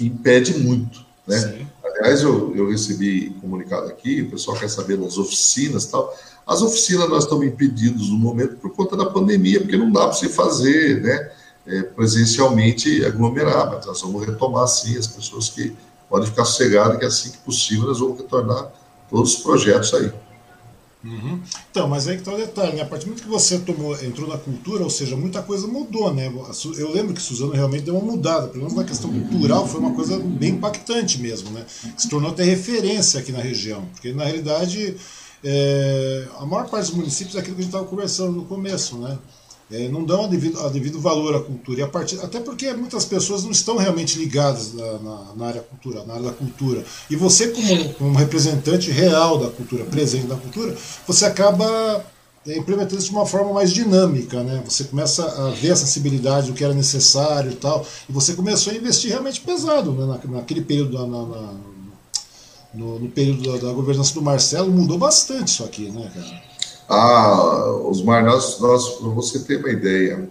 impede muito, né? Sim. Aliás, eu, eu recebi comunicado aqui, o pessoal quer saber das oficinas e tal. As oficinas nós estamos impedidos no momento por conta da pandemia, porque não dá para se fazer, né? É, presencialmente aglomerar, mas nós vamos retomar sim as pessoas que podem ficar sossegadas que assim que possível nós vamos retornar todos os projetos aí. Uhum. Então, mas aí que está o detalhe, né? A partir do momento que você tomou, entrou na cultura, ou seja, muita coisa mudou, né? Eu lembro que Suzano realmente deu uma mudada, pelo menos na questão cultural foi uma coisa bem impactante mesmo, né? Que se tornou até referência aqui na região, porque na realidade é, a maior parte dos municípios é aquilo que a gente estava conversando no começo, né? É, não dão a devido, a devido valor à cultura. E a partir, até porque muitas pessoas não estão realmente ligadas na, na, na, área cultura, na área da cultura. E você, como, como representante real da cultura, presente na cultura, você acaba é, implementando isso de uma forma mais dinâmica, né? Você começa a ver a sensibilidade do que era necessário e tal, e você começou a investir realmente pesado né? Na, naquele período, na, na, no, no, período da, da governança do Marcelo, mudou bastante isso aqui, né, cara? Ah, Osmar, nós, nós, para você ter uma ideia,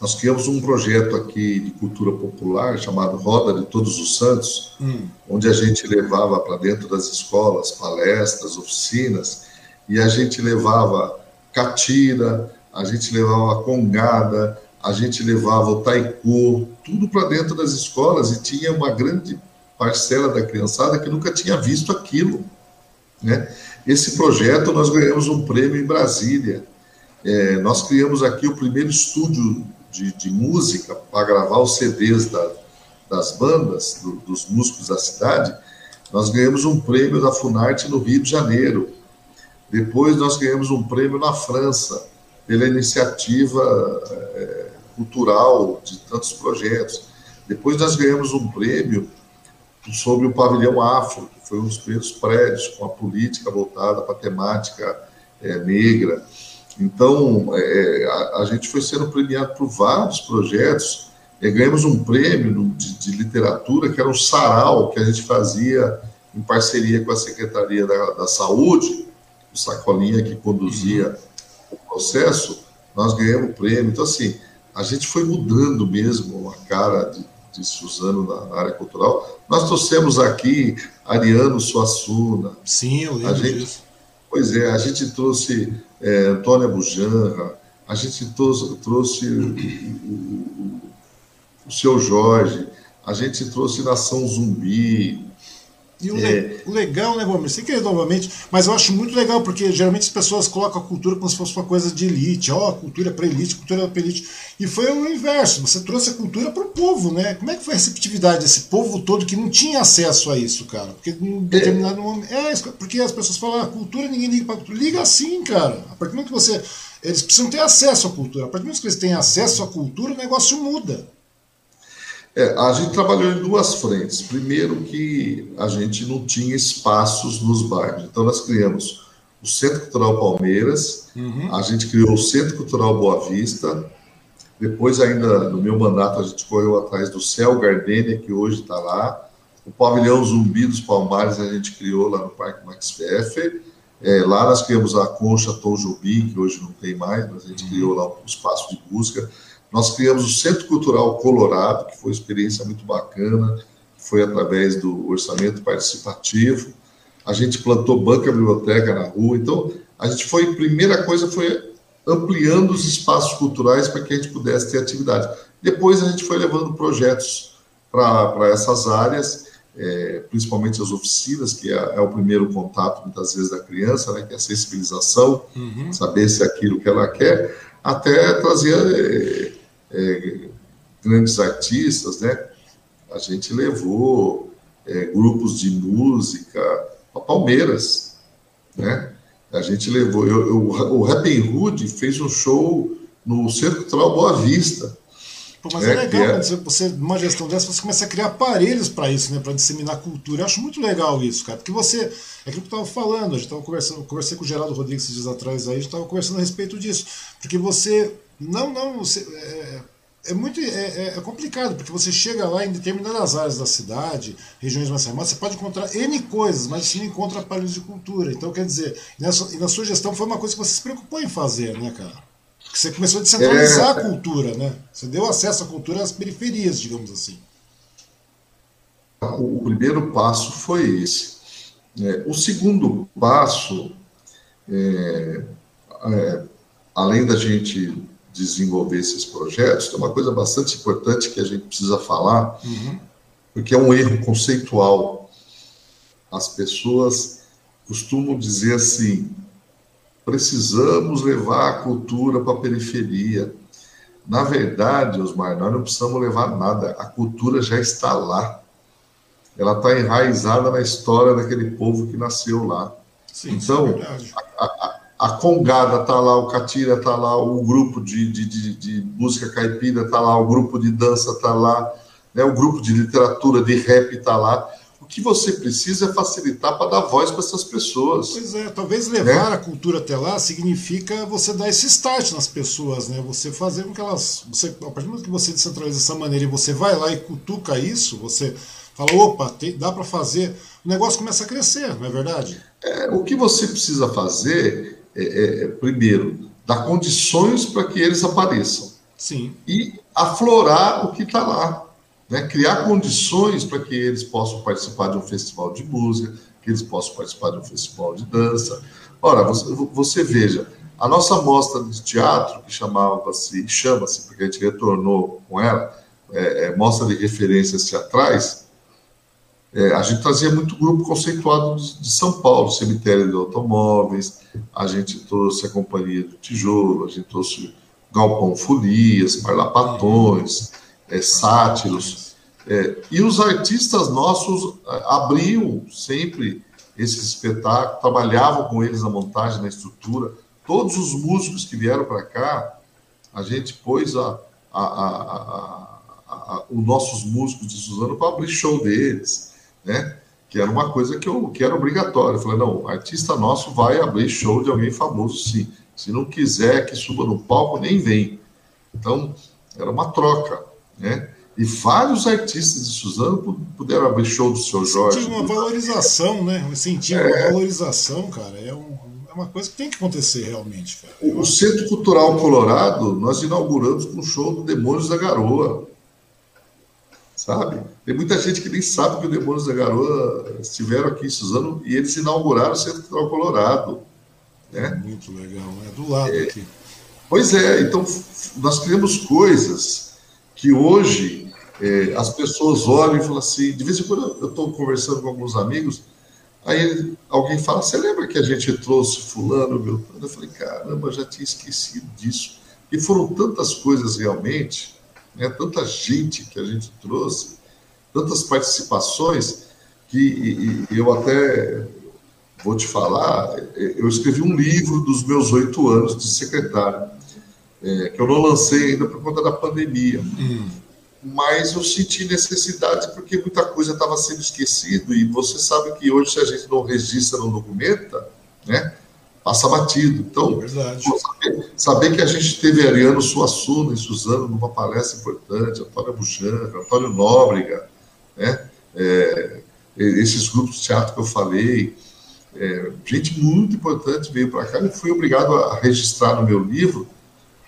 nós criamos um projeto aqui de cultura popular chamado Roda de Todos os Santos, hum. onde a gente levava para dentro das escolas palestras, oficinas, e a gente levava catira, a gente levava congada, a gente levava o taiko, tudo para dentro das escolas, e tinha uma grande parcela da criançada que nunca tinha visto aquilo, né? Esse projeto nós ganhamos um prêmio em Brasília. É, nós criamos aqui o primeiro estúdio de, de música para gravar os CDs da, das bandas, do, dos músicos da cidade. Nós ganhamos um prêmio da Funarte no Rio de Janeiro. Depois nós ganhamos um prêmio na França pela iniciativa é, cultural de tantos projetos. Depois nós ganhamos um prêmio sobre o pavilhão afro, que foi um dos primeiros prédios com a política voltada para a temática é, negra. Então, é, a, a, gente foi sendo premiado por vários projetos. É, ganhamos um prêmio de, de, literatura, que era um sarau que a gente fazia em parceria com a Secretaria da, da Saúde. o Sacolinha que conduzia o processo, nós ganhamos o prêmio. Então, assim, a gente foi mudando mesmo a cara de, de Suzano na, área cultural. Nós trouxemos aqui Ariano Suassuna. Sim, eu lembro gente, disso. Pois é, a gente trouxe é, Antônia Bujanra, a gente trouxe, trouxe o, o, o, seu Jorge, a gente trouxe Nação Zumbi, e o, é. le legal, né, Bomber? Sem querer novamente, mas eu acho muito legal, porque geralmente as pessoas colocam a cultura como se fosse uma coisa de elite. Ó, oh, cultura é para elite, cultura é para elite. E foi o inverso, você trouxe a cultura para o povo, né? Como é que foi a receptividade desse povo todo que não tinha acesso a isso, cara? Porque em determinado é. momento. É, porque as pessoas falam, ah, cultura, ninguém liga para cultura. Liga sim, cara. A partir do momento que você. Eles precisam ter acesso à cultura. A partir do momento que eles têm acesso à cultura, o negócio muda. É, a gente trabalhou em duas frentes. Primeiro que a gente não tinha espaços nos bairros. Então nós criamos o Centro Cultural Palmeiras, uhum. a gente criou o Centro Cultural Boa Vista, depois ainda no meu mandato a gente correu atrás do Céu Gardênia, que hoje está lá, o Pavilhão Zumbi dos Palmares a gente criou lá no Parque Max Pfeffer, é, lá nós criamos a Concha Tom Jobim, que hoje não tem mais, mas a gente uhum. criou lá um espaço de música. Nós criamos o Centro Cultural Colorado, que foi uma experiência muito bacana, foi através do orçamento participativo. A gente plantou banca biblioteca na rua. Então, a gente foi, primeira coisa foi ampliando os espaços culturais para que a gente pudesse ter atividade. Depois a gente foi levando projetos para essas áreas, é, principalmente as oficinas, que é, é, o primeiro contato, muitas vezes, da criança, né, que é a sensibilização, uhum. saber se é aquilo que ela quer, até trazer é, grandes artistas, né? A gente levou é, grupos de música para Palmeiras, né? A gente levou, eu, eu, o Robin Hood fez um show no Centro Cultural Boa Vista. Pô, mas é, é legal, é... quando você, numa gestão dessa, você começa a criar aparelhos para isso, né? Para disseminar cultura. Eu acho muito legal isso, cara. Porque você, é aquilo que eu estava falando, a gente estava conversando, conversei com o Geraldo Rodrigues esses dias atrás aí, a gente estava conversando a respeito disso. Porque você, não, não, você, é, é muito é, é, é, complicado, porque você chega lá em determinadas áreas da cidade, regiões mais remotas, você pode encontrar N coisas, mas você não encontra aparelhos de cultura. Então, quer dizer, nessa, e na sua gestão foi uma coisa que você se preocupou em fazer, né, cara? Porque você começou a descentralizar é... a cultura, né? Você deu acesso à cultura às periferias, digamos assim. O primeiro passo foi esse. É, o segundo passo, é, é além da gente desenvolver esses projetos, tem uma coisa bastante importante que a gente precisa falar, uhum. porque é um erro conceitual. As pessoas costumam dizer assim: precisamos levar a cultura para a periferia. Na verdade, Osmar, nós não precisamos levar nada, a cultura já está lá. Ela está enraizada na história daquele povo que nasceu lá. Sim, então, é a, a, a Congada está lá, o Catira está lá, o grupo de, de, de, de música caipira está lá, o grupo de dança está lá, né, o grupo de literatura, de rap está lá. O que você precisa é facilitar para dar voz para essas pessoas. Pois é, talvez levar né? a cultura até lá significa você dar esse start nas pessoas, né? Você fazer com que elas. Você, a partir do momento que você descentraliza dessa maneira e você vai lá e cutuca isso, você fala, opa, tem, dá para fazer, o negócio começa a crescer, não é verdade? É, o que você precisa fazer é, é, é, primeiro, dar condições para que eles apareçam. Sim. E aflorar o que está lá. Né? Criar condições para que eles possam participar de um festival de música, que eles possam participar de um festival de dança. Ora, você, você veja, a nossa mostra de teatro, que chamava-se, chama-se, porque a gente retornou com ela, é, é, mostra de referências teatrais, é, a gente trazia muito grupo conceituado de, São Paulo, cemitério de automóveis, a gente trouxe a Companhia do Tijolo, a gente trouxe Galpão Folias, Parlapatões, é, Sátiros, é, e os artistas nossos é, abriam sempre esses espetáculos, trabalhavam com eles na montagem, na estrutura. Todos os músicos que vieram para cá, a gente pôs a, a, a, os nossos músicos de Suzano para abrir show deles né? Que era uma coisa que, eu, que era obrigatória. Eu falei, não, artista nosso vai abrir show de alguém famoso, sim. Se não quiser que suba no palco, nem vem. Então, era uma troca, né? E vários artistas de Suzano puderam abrir show do seu Jorge. Tinha uma valorização, né? Incentivo, é... uma valorização, cara. É um, é uma coisa que tem que acontecer realmente. Cara. O, o Centro Cultural Colorado, nós inauguramos com o show do Demônios da Garoa. Sabe? Tem muita gente que nem sabe que o Demônios da Garoa estiveram aqui em Suzano e eles inauguraram o Centro Cultural Colorado. Né? Muito legal, é do lado é, aqui. Pois é, então nós criamos coisas que hoje é, as pessoas olham e falam assim, de vez em quando eu estou conversando com alguns amigos, aí alguém fala, você lembra que a gente trouxe fulano, meu? Eu falei, caramba, já tinha esquecido disso. E foram tantas coisas realmente, né, tanta gente que a gente trouxe, tantas participações, que e, e eu até vou te falar, eu escrevi um livro dos meus oito anos de secretário, é, que eu não lancei ainda por conta da pandemia. Hum. Mas eu senti necessidade porque muita coisa estava sendo esquecido e você sabe que hoje se a gente não registra, não documenta, né, passa batido. Então, é saber, saber, que a gente teve Ariano Suassuna e Suzano numa palestra importante, Antônio Bujanra, Antônio Nóbrega, né, é, esses grupos de teatro que eu falei, é, gente muito importante veio para cá e fui obrigado a registrar no meu livro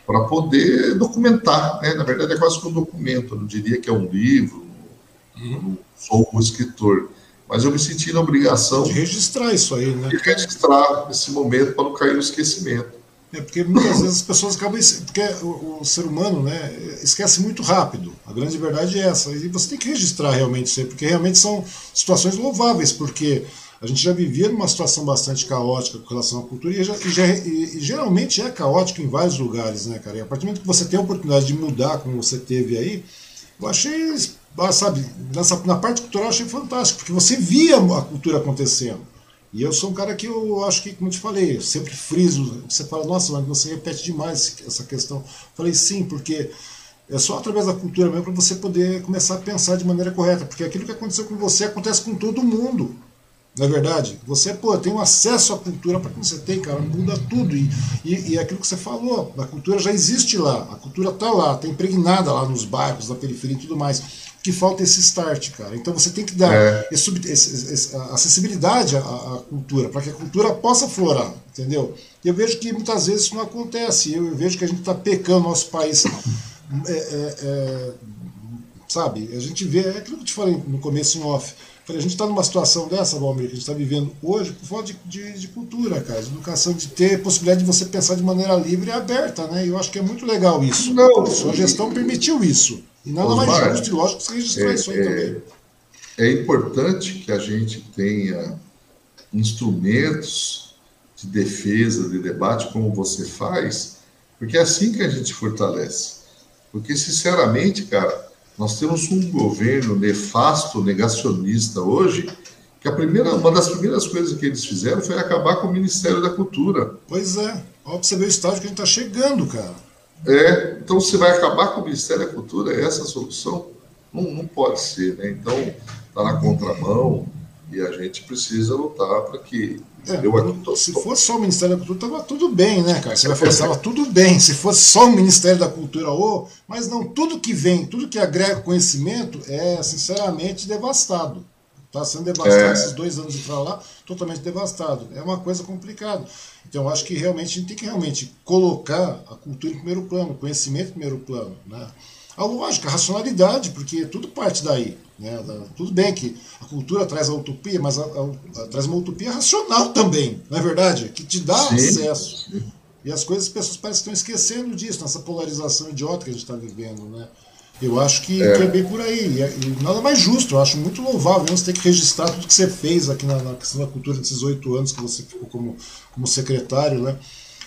para poder documentar. Né? Na verdade, é quase que um documento, eu não diria que é um livro, uhum. não sou um escritor, mas eu me senti na obrigação de registrar isso aí, né? De registrar esse momento para não cair no esquecimento. É porque muitas vezes as pessoas acabam. Porque o, o, ser humano né, esquece muito rápido. A grande verdade é essa. E você tem que registrar realmente isso aí, porque realmente são situações louváveis, porque a gente já vivia numa situação bastante caótica com relação à cultura e, já, e, já, e, e geralmente é caótico em vários lugares, né, cara? E a partir do momento que você tem a oportunidade de mudar, como você teve aí, eu achei, sabe, nessa, na parte cultural eu achei fantástico, porque você via a cultura acontecendo. E eu sou um cara que eu acho que, como eu te falei, eu sempre friso. Você fala, nossa, mas você repete demais essa questão. Eu falei, sim, porque é só através da cultura mesmo para você poder começar a pensar de maneira correta. Porque aquilo que aconteceu com você acontece com todo mundo. Não é verdade? Você, pô, tem um acesso à cultura para que você tem, cara, muda tudo. E, e, e aquilo que você falou, a cultura já existe lá, a cultura está lá, está impregnada lá nos bairros, na periferia e tudo mais. Que falta esse start, cara. Então você tem que dar é. esse, esse, esse, acessibilidade à, à cultura, para que a cultura possa florar, entendeu? E eu vejo que muitas vezes isso não acontece. Eu, eu vejo que a gente está pecando nosso país. É, é, é, sabe? A gente vê, é aquilo que eu te falei no começo em off Falei, a gente está numa situação dessa, Valmir, que a gente está vivendo hoje, por falta de, de, de, cultura, cara, de educação, de ter possibilidade de você pensar de maneira livre e aberta, né? E eu acho que é muito legal isso. Não, Sua gestão permitiu isso. E nada mais justo e lógico que você registrar é, isso aí é, também. É importante que a gente tenha instrumentos de defesa, de debate, como você faz, porque é assim que a gente fortalece. Porque, sinceramente, cara, nós temos um governo nefasto, negacionista hoje, que a primeira, uma das primeiras coisas que eles fizeram foi acabar com o Ministério da Cultura. Pois é. Olha você ver o estágio que a gente está chegando, cara. É, então você vai acabar com o Ministério da Cultura, é essa a solução? Não, não pode ser, né? Então, está na contramão e a gente precisa lutar para que é, eu, tô, se fosse só o Ministério da Cultura, estava tudo bem, né, cara? Você vai falar, estava tudo bem. Se fosse só o Ministério da Cultura, ou, mas não, tudo que vem, tudo que agrega conhecimento é, sinceramente, devastado. Está sendo devastado é. esses dois anos de para lá, totalmente devastado. É uma coisa complicada. Então, acho que realmente a gente tem que realmente colocar a cultura em primeiro plano, o conhecimento em primeiro plano. Né? A lógica, a racionalidade, porque tudo parte daí. Né? Tudo bem que a cultura traz a utopia, mas a, a, a, traz uma utopia racional também, não é verdade? Que te dá sim, acesso. E as coisas, as pessoas parecem que estão esquecendo disso, nessa polarização idiota que a gente está vivendo. Né? Eu acho que é. que é, bem por aí. E, é, e, nada mais justo, eu acho muito louvável você ter que registrar tudo que você fez aqui na, na questão da cultura desses oito anos que você ficou como, como secretário, né?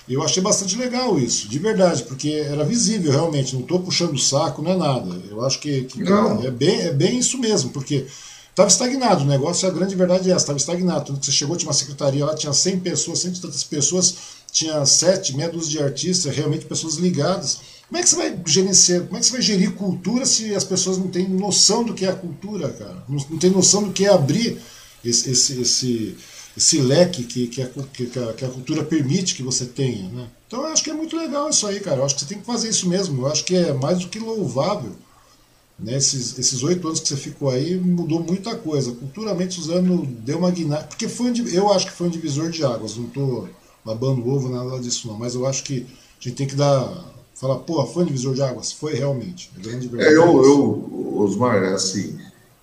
Eu achei bastante legal isso, de verdade, porque era visível realmente, não estou puxando o saco, não é nada. Eu acho que, que é, bem, é bem isso mesmo, porque estava estagnado o negócio, a grande verdade é essa, estava estagnado. Quando você chegou, tinha uma secretaria lá, tinha 100 pessoas, 100 e tantas pessoas, tinha sete, meia dúzia de artistas, realmente pessoas ligadas. Como é que você vai gerenciar, como é que você vai gerir cultura se as pessoas não têm noção do que é a cultura, cara? Não, não têm noção do que é abrir esse, esse, esse esse leque que, que, a, que, a, que a cultura permite que você tenha. Né? Então eu acho que é muito legal isso aí, cara. Eu acho que você tem que fazer isso mesmo. Eu acho que é mais do que louvável. Né? Esses oito anos que você ficou aí mudou muita coisa. Culturalmente, Suzano deu uma guinada. Porque foi um, eu acho que foi um divisor de águas. Não estou babando ovo, nada disso não. Mas eu acho que a gente tem que dar. Falar, pô, foi um divisor de águas? Foi realmente. É, grande é, eu, eu, Osmar, é assim,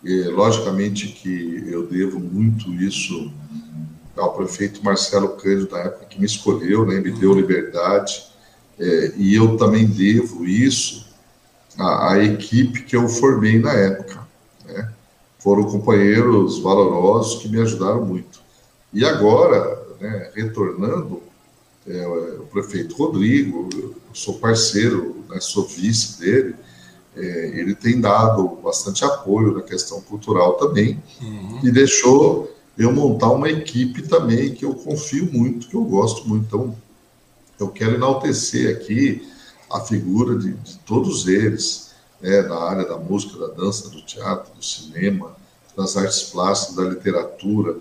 é, logicamente que eu devo muito isso ao prefeito Marcelo Cândido, na época que me escolheu, né, me deu liberdade, é, e eu também devo isso à, à, equipe que eu formei na época. Né? Foram companheiros valorosos que me ajudaram muito. E agora, né, retornando, é, o prefeito Rodrigo, sou parceiro, né, sou vice dele, é, ele tem dado bastante apoio na questão cultural também, uhum. e deixou eu montar uma equipe também que eu confio muito, que eu gosto muito. Então, eu quero enaltecer aqui a figura de, de todos eles, né, na área da música, da dança, do teatro, do cinema, das artes plásticas, da literatura.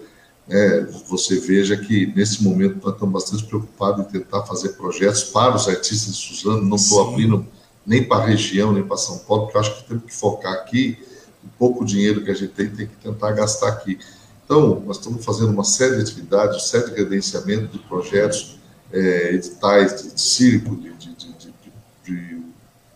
Né, você veja que nesse momento nós estamos bastante preocupados em tentar fazer projetos para os artistas de Suzano. Não estou abrindo nem para a região, nem para São Paulo, porque eu acho que temos que focar aqui. O pouco dinheiro que a gente tem, tem que tentar gastar aqui. Então, nós estamos fazendo uma série de atividades, um série de credenciamento de projetos, é, editais de, de circo, de, de, de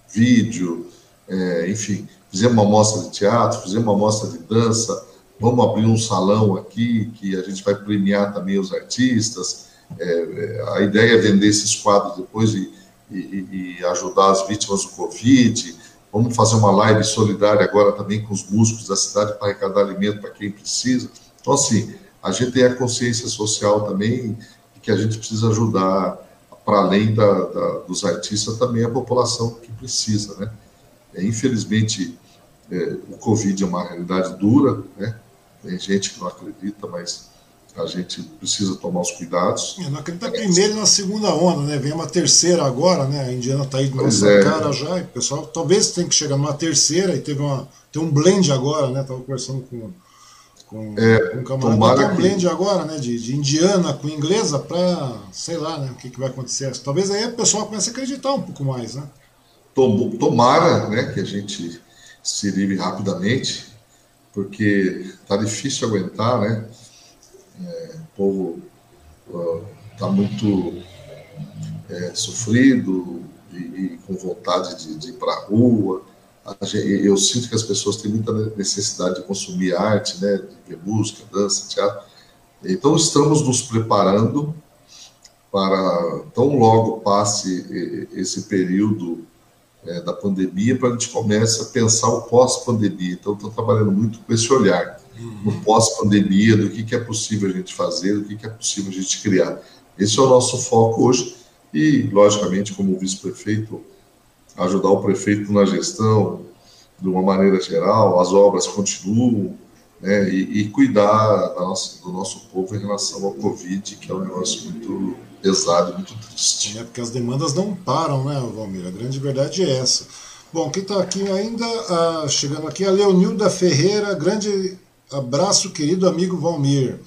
vídeo, é, enfim. Fizemos uma mostra de teatro, fizemos uma mostra de dança, vamos abrir um salão aqui que a gente vai premiar também os artistas. É, é a ideia é vender esses quadros depois e, e, e ajudar as vítimas do Covid. Vamos fazer uma live solidária agora também com os músicos da cidade para arrecadar alimento para quem precisa. Então, assim, a gente tem a consciência social também que a gente precisa ajudar, para além da, da, dos artistas, também a população que precisa, né? É, infelizmente, é, o Covid é uma realidade dura, né? Tem gente que não acredita, mas a gente precisa tomar os cuidados. Eu não acredito na primeira e na segunda onda, né? Vem uma terceira agora, né? A Indiana está aí na nossa é. cara já. E o pessoal talvez tenha que chegar numa terceira e teve uma, tem um blend agora, né? Estava conversando com com, é, um camarada tá um blend agora, né, de, de indiana com inglesa para, sei lá, né, o que, que vai acontecer. Talvez aí o pessoal comece a acreditar um pouco mais, né? Tomara, né, que a gente se livre rapidamente, porque tá difícil aguentar, né? É, o povo uh, muito é, sofrido e, e, com vontade de, de ir para a rua eu sinto que as pessoas têm muita necessidade de consumir arte, né, de ver música, dança, teatro. Então, estamos nos preparando para, tão logo passe esse período é, da pandemia, para a gente comece a pensar o pós-pandemia. Então, estou trabalhando muito com esse olhar, uhum. no pós-pandemia, do que, que é possível a gente fazer, do que, que é possível a gente criar. Esse é o nosso foco hoje e, logicamente, como vice-prefeito, ajudar o prefeito na gestão, de uma maneira geral, as obras continuam, né, e, e cuidar nossa, do nosso povo em relação ao Covid, que é um negócio muito pesado, muito triste. É, porque as demandas não param, né, Valmir? A grande verdade é essa. Bom, quem está aqui ainda, ah, chegando aqui, a Leonilda Ferreira, grande abraço, querido amigo Valmir.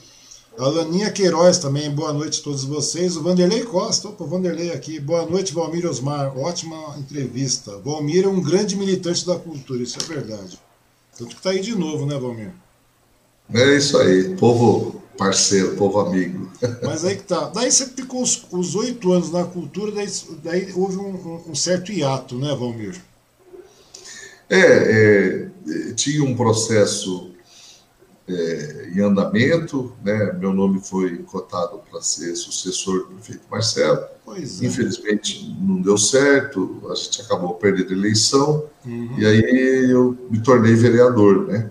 A Laninha Queiroz também, boa noite a todos vocês. O Vanderlei Costa, opa, o Vanderlei aqui. Boa noite, Valmir Osmar. Ótima entrevista. Valmir é um grande militante da cultura, isso é verdade. Tanto que está aí de novo, né, Valmir? É isso aí, povo parceiro, povo amigo. Mas aí que tá. Daí você ficou os oito anos na cultura, daí, daí houve um, um, certo hiato, né, Valmir? É, é, tinha um processo é, em andamento, né? Meu nome foi cotado para ser sucessor do prefeito Marcelo. Pois é. Infelizmente não deu certo, a gente acabou perdendo a eleição uhum. e aí eu me tornei vereador, né?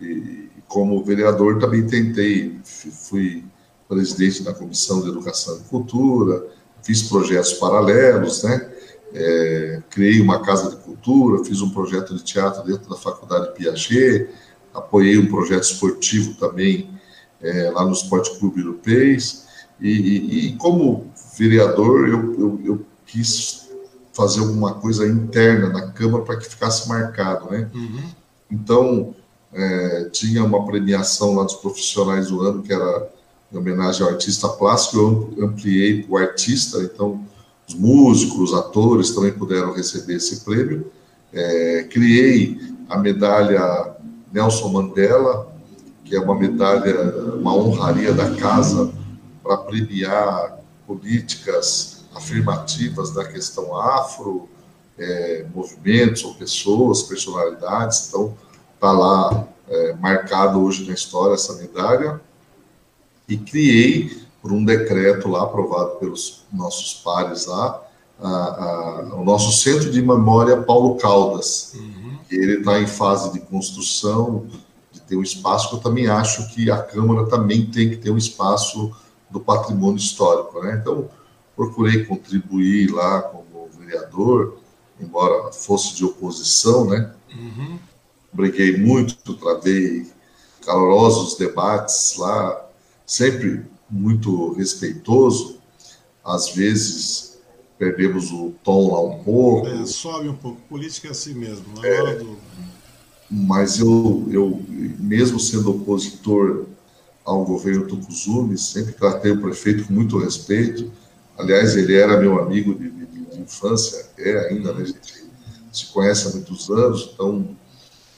E como vereador também tentei, fui presidente da Comissão de Educação e Cultura, fiz projetos paralelos, né? É, criei uma casa de cultura, fiz um projeto de teatro dentro da Faculdade Piaget, apoiei um projeto esportivo também é, lá no Esporte Clube Europeus, e, e, e como vereador eu, eu, eu, quis fazer alguma coisa interna na Câmara para que ficasse marcado, né? Uhum. Então, é, tinha uma premiação lá dos profissionais do ano, que era em homenagem ao artista plástico, eu ampliei para o artista, então os músicos, os atores também puderam receber esse prêmio. É, criei a medalha Nelson Mandela, que é uma medalha, uma honraria da casa para premiar políticas afirmativas da questão afro, é, movimentos ou pessoas, personalidades. Então, está lá é, marcado hoje na história medalha. E criei, por um decreto lá aprovado pelos nossos pares lá, a, a, o nosso Centro de Memória Paulo Caldas. Uhum. Ele está em fase de construção, de ter um espaço que eu também acho que a Câmara também tem que ter um espaço do patrimônio histórico. Né? Então, procurei contribuir lá como vereador, embora fosse de oposição, né? Uhum. Briguei muito, travei calorosos debates lá, sempre muito respeitoso. Às vezes perdemos o tom lá um pouco. É, sobe um pouco. Política é assim mesmo. Na é, hora do... Mas eu, eu, mesmo sendo opositor ao governo Tucuzumi, sempre tratei o prefeito com muito respeito. Aliás, ele era meu amigo de, de, de infância, é ainda, né? A gente se conhece há muitos anos, então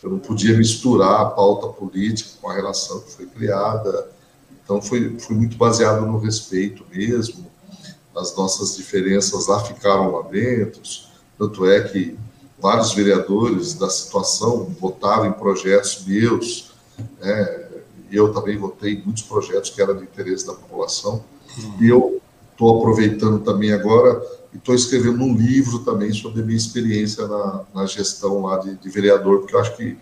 eu não podia misturar a pauta política com a relação que foi criada. Então foi, foi muito baseado no respeito mesmo. As nossas diferenças lá ficaram lá dentro. Tanto é que vários vereadores da situação votaram em projetos meus. Né? Eu também votei em muitos projetos que eram de interesse da população. Uhum. E eu estou aproveitando também agora e estou escrevendo um livro também sobre a minha experiência na, na gestão lá de, de, vereador, porque eu acho que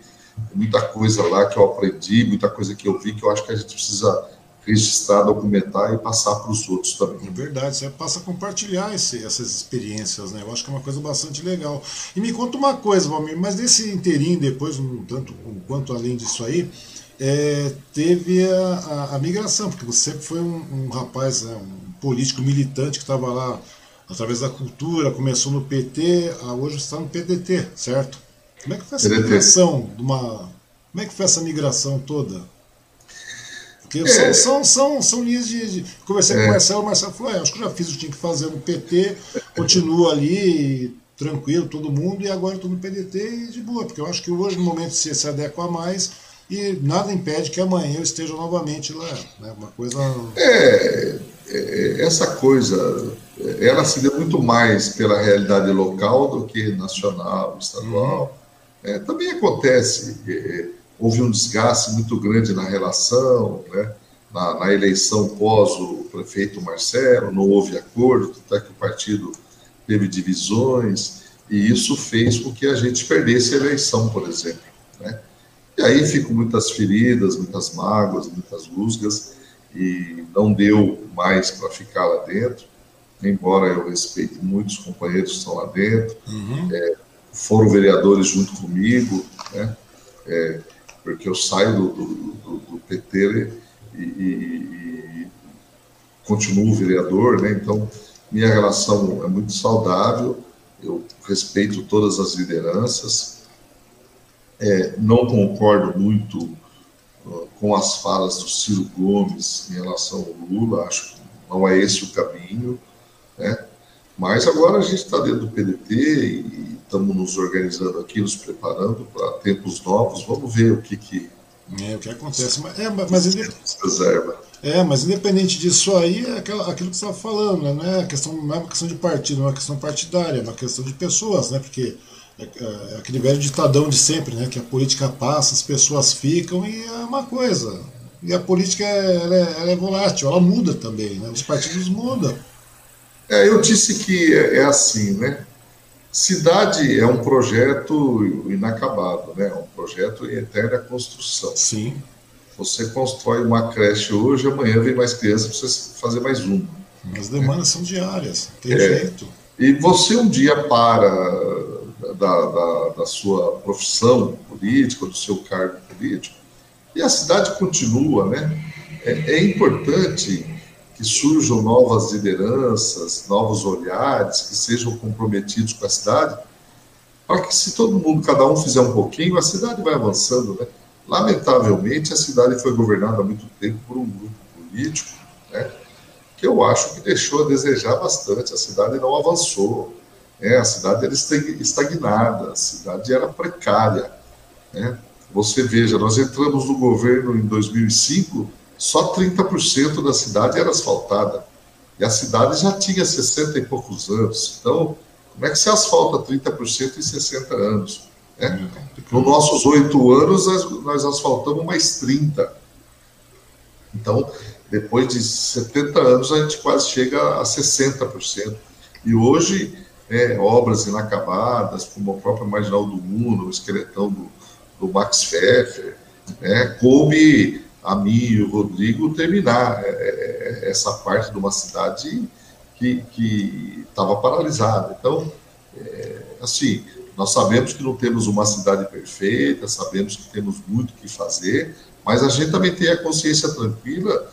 muita coisa lá que eu aprendi, muita coisa que eu vi, que eu acho que a gente precisa registrar, documentar e passar para os outros também. É verdade, você passa a compartilhar esse, essas experiências, né? Eu acho que é uma coisa bastante legal. E me conta uma coisa, Valmir, mas desse inteirinho depois, um tanto quanto além disso aí, é, teve a, a, a, migração, porque você foi um, um rapaz, né, um político militante que estava lá através da cultura, começou no PT, hoje está no PDT, certo? Como é que foi essa PDT. migração de uma. Como é que foi essa migração toda? Porque é. são, são, são, são linhas de. de... Conversei é. com o Marcelo, o Marcelo falou: é, acho que já fiz o que tinha que fazer no PT, continuo ali, tranquilo, todo mundo, e agora estou no PDT e de boa, porque eu acho que hoje, no momento, se se adequa mais e nada impede que amanhã eu esteja novamente lá. Né? Uma coisa. É, é, essa coisa, ela se deu muito mais pela realidade local do que nacional, estadual. É, também acontece, é, houve um desgaste muito grande na relação, né? na, na, eleição pós o prefeito Marcelo, não houve acordo, até que o partido teve divisões, e isso fez com que a gente perdesse a eleição, por exemplo. Né? E aí ficam muitas feridas, muitas mágoas, muitas rusgas, e não deu mais para ficar lá dentro, embora eu respeite muitos companheiros que estão lá dentro, uhum. é, foram vereadores junto comigo, né? É, porque eu saio do, do, do, do PT e, e, e, continuo vereador, né? então minha relação é muito saudável, eu respeito todas as lideranças, é, não concordo muito com as falas do Ciro Gomes em relação ao Lula, acho que não é esse o caminho, né? Mas agora a gente está dentro do PDT e estamos nos organizando aqui, nos preparando para tempos novos. Vamos ver o que que é o que acontece. Mas, é, mas, reserva. É, mas independente disso aí, é aquilo, que você estava falando, né? Não é, questão, não é uma questão de partido, não é uma questão partidária, é uma questão de pessoas, né? Porque aquele velho ditadão de sempre, né? Que a política passa, as pessoas ficam e é uma coisa. E a política ela é, ela é volátil, ela muda também, né? Os partidos mudam. É, eu disse que é, é assim, né? Cidade é um projeto inacabado, né? É um projeto em eterna construção. Sim. Você constrói uma creche hoje, amanhã vem mais crianças para você fazer mais uma. As demandas são diárias, tem é. jeito. E você um dia para da, da, da sua profissão política, do seu cargo político, e a cidade continua, né? É, é, importante que surjam novas lideranças, novos olhares, que sejam comprometidos com a cidade, para que se todo mundo, cada um fizer um pouquinho, a cidade vai avançando, né? Lamentavelmente, a cidade foi governada há muito tempo por um grupo político, né? Que eu acho que deixou a desejar bastante. A cidade não avançou. É, a cidade era estagnada, a cidade era precária. Né? Você veja, nós entramos no governo em 2005, só 30% da cidade era asfaltada. E a cidade já tinha 60 e poucos anos. Então, como é que se asfalta 30% em 60 anos? Né? Nos nossos oito anos, nós, nós asfaltamos mais 30. Então, depois de 70 anos, a gente quase chega a 60%. E hoje, é, obras inacabadas, como a própria Marginal do Mundo, o esqueletão do, do Max Pfeffer, né, coube a mim e o Rodrigo terminar é, é, essa parte de uma cidade que estava paralisada. Então, é, assim, nós sabemos que não temos uma cidade perfeita, sabemos que temos muito que fazer, mas a gente também tem a consciência tranquila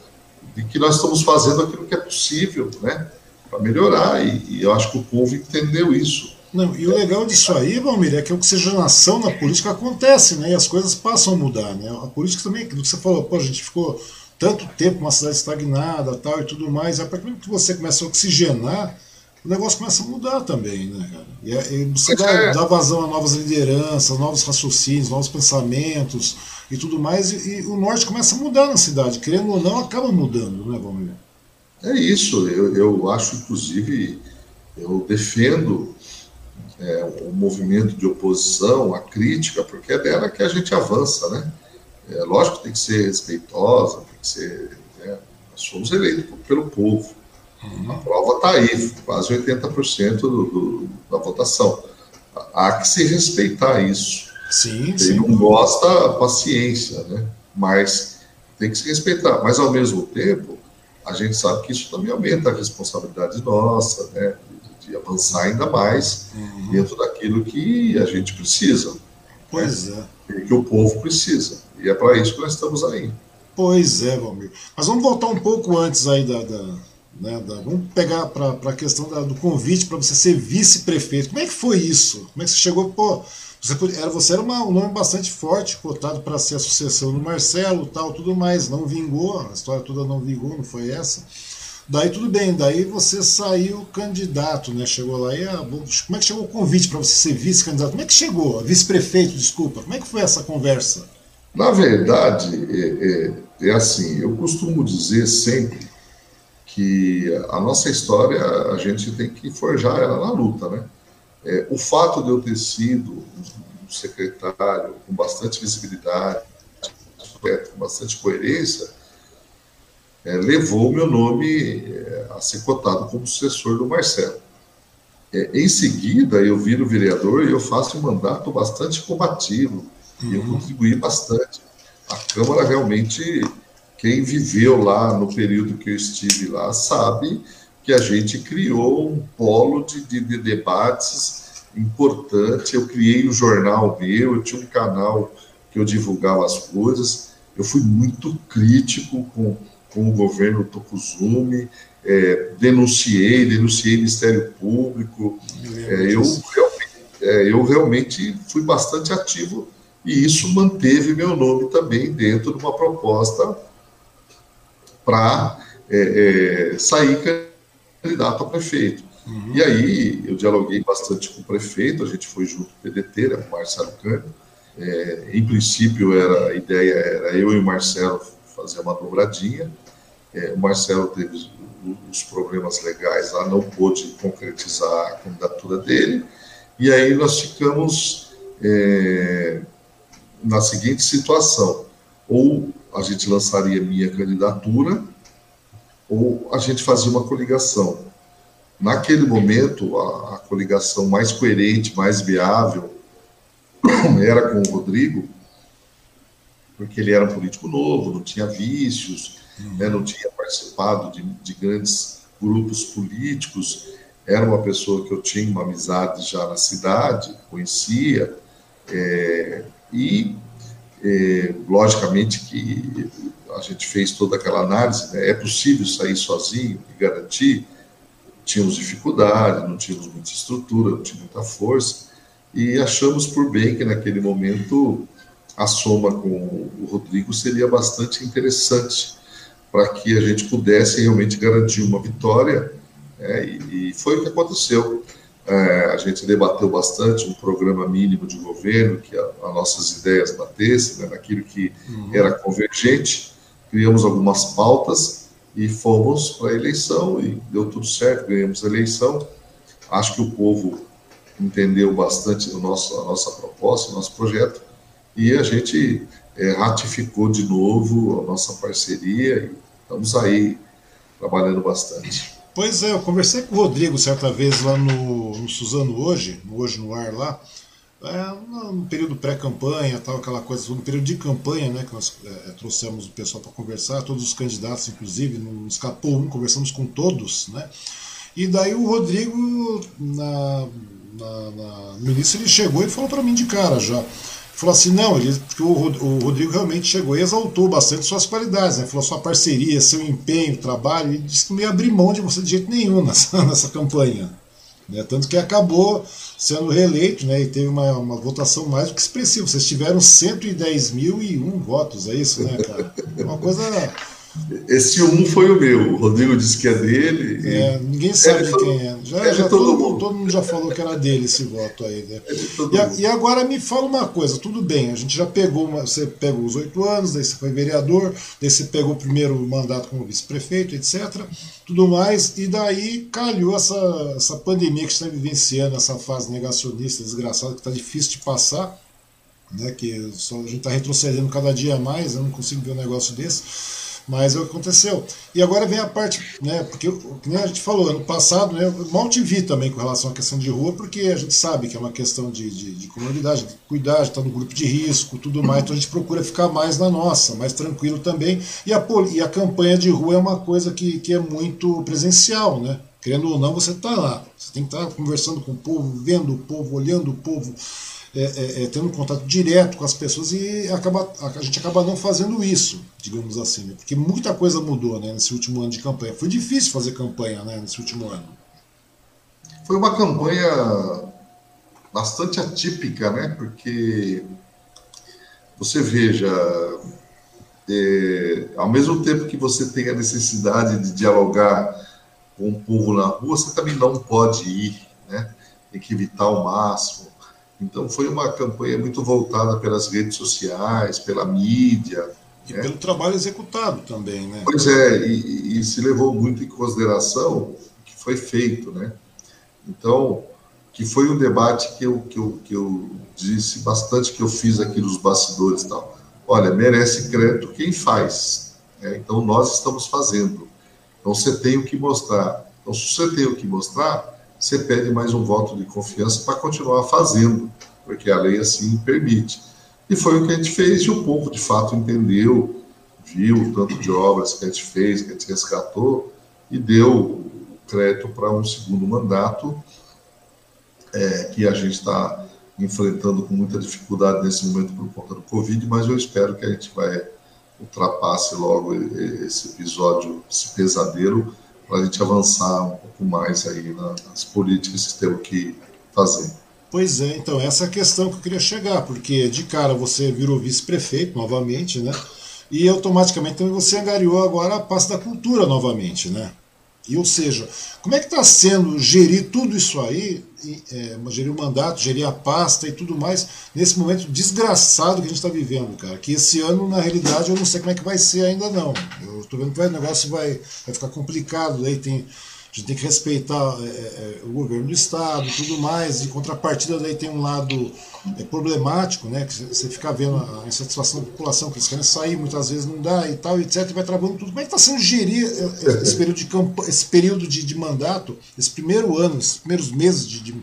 de que nós estamos fazendo aquilo que é possível, né, para melhorar. E, e, eu acho que o povo entendeu isso. Não, e o legal disso aí, Valmir, é que a oxigenação na política acontece, né? E as coisas passam a mudar, né? A política também, do que você falou, pô, a gente ficou tanto tempo uma cidade estagnada tal e tudo mais, é para que você começa a oxigenar, o negócio começa a mudar também, né, cara? E, é, e você dá, é. dá, vazão a novas lideranças, novos raciocínios, novos pensamentos e tudo mais, e, e, o norte começa a mudar na cidade, querendo ou não, acaba mudando, né, Valmir? É isso, eu, eu acho, inclusive, eu defendo é, o movimento de oposição, a crítica, porque é dela que a gente avança, né? É, lógico que tem que ser respeitosa, tem que ser. Né? Nós somos eleitos pelo povo. A prova está aí, quase 80% do, do, da votação. Há que se respeitar isso. Sim, Quem sim. não gosta, paciência, né? Mas tem que se respeitar. Mas, ao mesmo tempo, a gente sabe que isso também aumenta a responsabilidade nossa, né? De, de avançar ainda mais uhum. dentro daquilo que a gente precisa. Pois né? é. E que o povo precisa. E é para isso que nós estamos aí. Pois é, Valmir. Mas vamos voltar um pouco antes aí da, da né, da, vamos pegar para a questão da, do convite para você ser vice-prefeito. Como é que foi isso? Como é que você chegou? Pô, você, era, você era uma, um nome bastante forte, cotado para ser a sucessão do Marcelo, tal, tudo mais. Não vingou, a história toda não vingou, não foi essa. Daí tudo bem, daí você saiu candidato, né? Chegou lá e. Ah, como é que chegou o convite para você ser vice-candidato? Como é que chegou? Vice-prefeito, desculpa. Como é que foi essa conversa? Na verdade, é, é, é assim, eu costumo dizer sempre que a nossa história a gente tem que forjar ela na luta, né? É, o fato de eu ter sido um secretário com bastante visibilidade, com bastante coerência, é, levou o meu nome é, a ser cotado como sucessor do Marcelo. É, em seguida, eu viro vereador e eu faço um mandato bastante combativo, uhum. e eu uhum. contribuí bastante. A Câmara realmente quem viveu lá no período que eu estive lá sabe que a gente criou um polo de, de, de debates importante. Eu criei um jornal meu, eu tinha um canal que eu divulgava as coisas. Eu fui muito crítico com, com o governo Tokuzumi, é, denunciei, denunciei Ministério Público. É, eu, eu, é, eu realmente fui bastante ativo e isso manteve meu nome também dentro de uma proposta para é, é, sair candidato a prefeito. Uhum. E aí eu dialoguei bastante com o prefeito, a gente foi junto com o PDT, né, com o Marcelo Cândido. É, em princípio, era, a ideia era eu e o Marcelo fazer uma dobradinha. É, o Marcelo teve os problemas legais lá, não pôde concretizar a candidatura dele. E aí nós ficamos é, na seguinte situação: ou a gente lançaria minha candidatura ou a gente fazia uma coligação. Naquele momento, a, a coligação mais coerente, mais viável, *clears throat* era com o Rodrigo, porque ele era um político novo, não tinha vícios, né, não tinha participado de, de grandes grupos políticos, era uma pessoa que eu tinha uma amizade já na cidade, conhecia, é, e é, logicamente que a gente fez toda aquela análise, né? é possível sair sozinho e garantir? Tínhamos dificuldade, não tínhamos muita estrutura, não tínhamos muita força, e achamos por bem que naquele momento a soma com o Rodrigo seria bastante interessante para que a gente pudesse realmente garantir uma vitória, né? e, e foi o que aconteceu. É, a gente debateu bastante um programa mínimo de governo, que as nossas ideias batessem, né, naquilo que uhum. era convergente, criamos algumas pautas e fomos para a eleição e deu tudo certo, ganhamos a eleição. Acho que o povo entendeu bastante o nosso, a nossa proposta, o nosso projeto, e a gente é, ratificou de novo a nossa parceria e estamos aí trabalhando bastante. Pois é, eu conversei com o Rodrigo certa vez lá no, no Suzano hoje, no Hoje no Ar lá, é, no período pré-campanha, tal, aquela coisa, no período de campanha, né, que nós é, trouxemos o pessoal para conversar, todos os candidatos, inclusive, não escapou um, conversamos com todos, né, e daí o Rodrigo, na, na, na, no início, ele chegou e falou para mim de cara já, falou assim, não, ele, o, o Rodrigo realmente chegou e exaltou bastante suas qualidades, né, falou sua parceria, seu empenho, trabalho, e disse que não ia abrir mão de você de jeito nenhum nessa, *laughs* nessa campanha, né, tanto que acabou sendo reeleito, né, e teve uma, uma votação mais do que expressiva. Vocês tiveram 110 mil e um votos, é isso, né, cara? Uma coisa. Esse um foi o meu. O Rodrigo disse que é dele. É, ninguém sabe é quem é. Já, é já todo, todo, mundo, todo mundo já falou que era dele esse voto aí, né? É e, e, agora me fala uma coisa, tudo bem, a gente já pegou, uma, você pegou os oito anos, daí você foi vereador, daí você pegou o primeiro mandato como vice-prefeito, etc tudo mais, e daí calhou essa, essa pandemia que está vivenciando, essa fase negacionista desgraçada que está difícil de passar, né, que só, a gente está retrocedendo cada dia mais, eu não consigo ver um negócio desse. Mas o que aconteceu. E agora vem a parte, né? Porque, como a gente falou, ano passado, né, eu mal te vi também com relação à questão de rua, porque a gente sabe que é uma questão de, de, de comunidade, de cuidar, estar no grupo de risco, tudo mais. Então a gente procura ficar mais na nossa, mais tranquilo também. E a, e a campanha de rua é uma coisa que, que é muito presencial, né? Querendo ou não, você está lá. Você tem que estar conversando com o povo, vendo o povo, olhando o povo é, é, é, tendo contato direto com as pessoas e acaba, a gente acaba não fazendo isso, digamos assim, né? porque muita coisa mudou né, nesse último ano de campanha. Foi difícil fazer campanha né, nesse último ano. Foi uma campanha bastante atípica, né? Porque você veja, é, ao mesmo tempo que você tem a necessidade de dialogar com o povo na rua, você também não pode ir, né? Tem que evitar ao máximo. Então foi uma campanha muito voltada pelas redes sociais, pela mídia. E né? pelo trabalho executado também, né? Pois é, e, e, se levou muito em consideração o que foi feito, né? Então, que foi um debate que eu, que eu, que eu disse bastante que eu fiz aqui nos bastidores e tal. Olha, merece crédito quem faz. Né? Então, nós estamos fazendo. Então, você tem o que mostrar. Então, se você tem o que mostrar, você pede mais um voto de confiança para continuar fazendo, porque a lei assim permite. E foi o que a gente fez e o povo de fato entendeu, viu o tanto de obras que a gente fez, que a gente resgatou e deu crédito para um segundo mandato é, que a gente está enfrentando com muita dificuldade nesse momento por conta do Covid, mas eu espero que a gente vai ultrapasse logo esse episódio, esse pesadelo, para a gente avançar um pouco mais aí nas políticas que temos que fazer. Pois é, então, essa é a questão que eu queria chegar, porque de cara você virou vice-prefeito novamente, né? E automaticamente também você angariou agora a pasta da cultura novamente, né? E, ou seja, como é que está sendo gerir tudo isso aí, é, gerir o mandato, gerir a pasta e tudo mais, nesse momento desgraçado que a gente está vivendo, cara? Que esse ano, na realidade, eu não sei como é que vai ser ainda não. Eu estou vendo que o negócio vai, vai ficar complicado, aí tem a gente tem que respeitar é, é, o governo do Estado e tudo mais. De contrapartida, daí tem um lado é, problemático, né? Que você fica vendo a insatisfação da população, que eles querem sair, muitas vezes não dá e tal, etc. E vai travando tudo. Como é que está sendo gerir é, é, esse período de, campo, esse período de, de mandato, esse primeiro ano, esses primeiros meses de, de,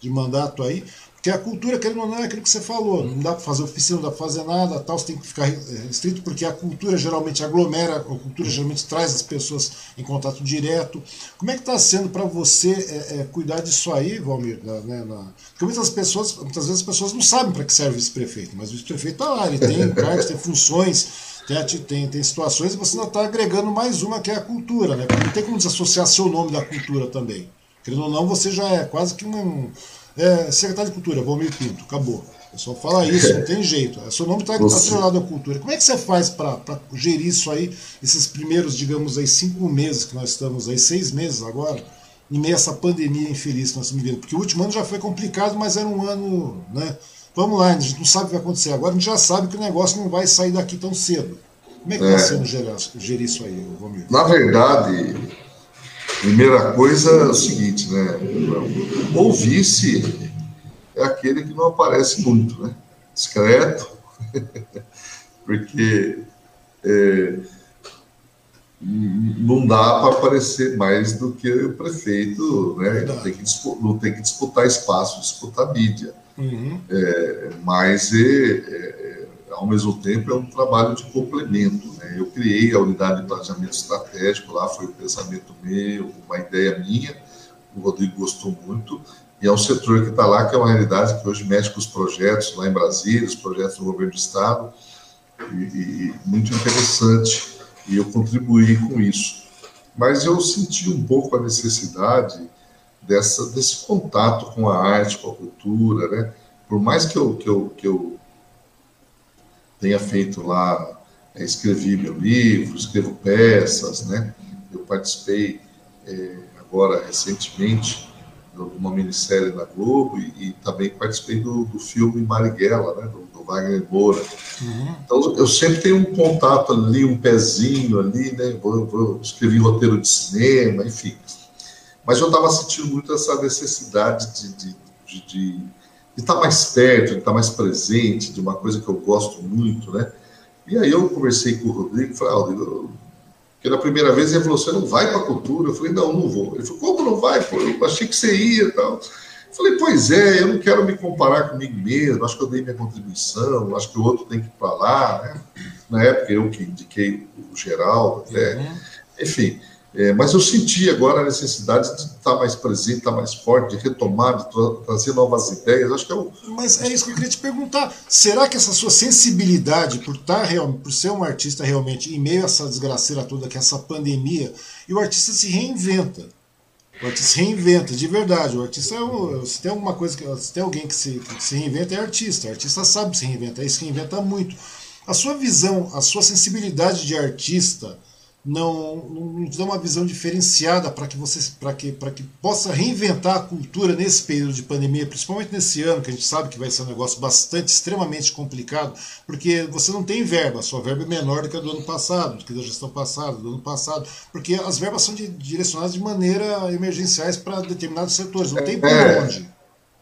de mandato aí? Porque a cultura, querendo ou não, é aquilo que você falou. Não dá para fazer oficina, não dá para fazer nada, tal, você tem que ficar restrito, porque a cultura geralmente aglomera, a cultura geralmente traz as pessoas em contato direto. Como é que está sendo para você é, é, cuidar disso aí, Valmir? Né, na... Porque muitas, pessoas, muitas vezes as pessoas não sabem para que serve o vice-prefeito, mas o vice-prefeito está lá, ele tem *laughs* cargos, tem funções, tem, tem, tem situações, e você ainda está agregando mais uma que é a cultura, né? Porque não tem como desassociar seu nome da cultura também. Querendo ou não, você já é quase que um é, secretário de Cultura, Valmir Pinto, acabou. É só falar isso, não tem jeito. É, seu nome está atrelado à cultura. Como é que você faz para gerir isso aí, esses primeiros, digamos aí, cinco meses que nós estamos aí, seis meses agora, em meio a essa pandemia infeliz que nós estamos vivendo? Porque o último ano já foi complicado, mas era um ano, né? Vamos lá, a gente não sabe o que vai acontecer agora, a gente já sabe que o negócio não vai sair daqui tão cedo. Como é que está é, sendo gerir, gerir isso aí, Romir? Na verdade, primeira coisa é o seguinte, né? O vice é aquele que não aparece muito, né? Discreto, *laughs* porque é, não dá para aparecer mais do que o prefeito, né? Não tem que, disputar, não tem que disputar espaço, disputar mídia. Uhum. É, mas, é, é, ao mesmo tempo, é um trabalho de complemento. Né? Eu criei a unidade de planejamento estratégico, lá foi um pensamento meu, uma ideia minha, o Rodrigo gostou muito, e é um setor que está lá, que é uma realidade que hoje mexe com os projetos lá em Brasília, os projetos do governo do Estado, e, e muito interessante, e eu contribuí com isso. Mas eu senti um pouco a necessidade dessa, desse contato com a arte, com a cultura, né? Por mais que eu, que eu, que eu tenha feito lá, é, escrevi meu livro, escrevo peças, né? Eu participei é, agora recentemente de uma minissérie na Globo e, e também participei do, do, filme Marighella, né? Do, do Wagner Moura. Uhum. Então eu sempre tenho um contato ali, um pezinho ali, né? Vou, vou escrevi roteiro de cinema, enfim. Mas eu estava sentindo muito essa necessidade de, de, de, de, estar mais perto, de estar mais presente, de uma coisa que eu gosto muito, né? E aí eu conversei com o Rodrigo, falei, ah, Rodrigo, que na primeira vez ele falou, você não vai para a cultura? Eu falei, não, não vou. Ele falou, como não vai? Pô, eu achei que você ia e tal. Eu falei, pois é, eu não quero me comparar comigo mesmo, acho que eu dei minha contribuição, acho que o outro tem que ir para lá, né? Na época eu que indiquei o Geraldo, até. Uhum. Enfim, é, mas eu senti agora a necessidade de estar mais presente, estar mais forte, de retomar, de tra trazer novas ideias. Acho que é o... Mas é isso que eu queria te perguntar. Será que essa sua sensibilidade por estar real, por ser um artista realmente em meio a essa desgraceira toda, que é essa pandemia, e o artista se reinventa? O artista se reinventa, de verdade. O artista é se tem alguma coisa que se tem alguém que se, que se reinventa é artista. O artista sabe se reinventar, ele se reinventa muito. A sua visão, a sua sensibilidade de artista não, te dá uma visão diferenciada para que você para que, que possa reinventar a cultura nesse período de pandemia, principalmente nesse ano, que a gente sabe que vai ser um negócio bastante, extremamente complicado, porque você não tem verba, a sua verba é menor do que a do ano passado, do que da gestão passada, do ano passado, porque as verbas são de, direcionadas de maneira emergenciais para determinados setores, não tem por é. onde.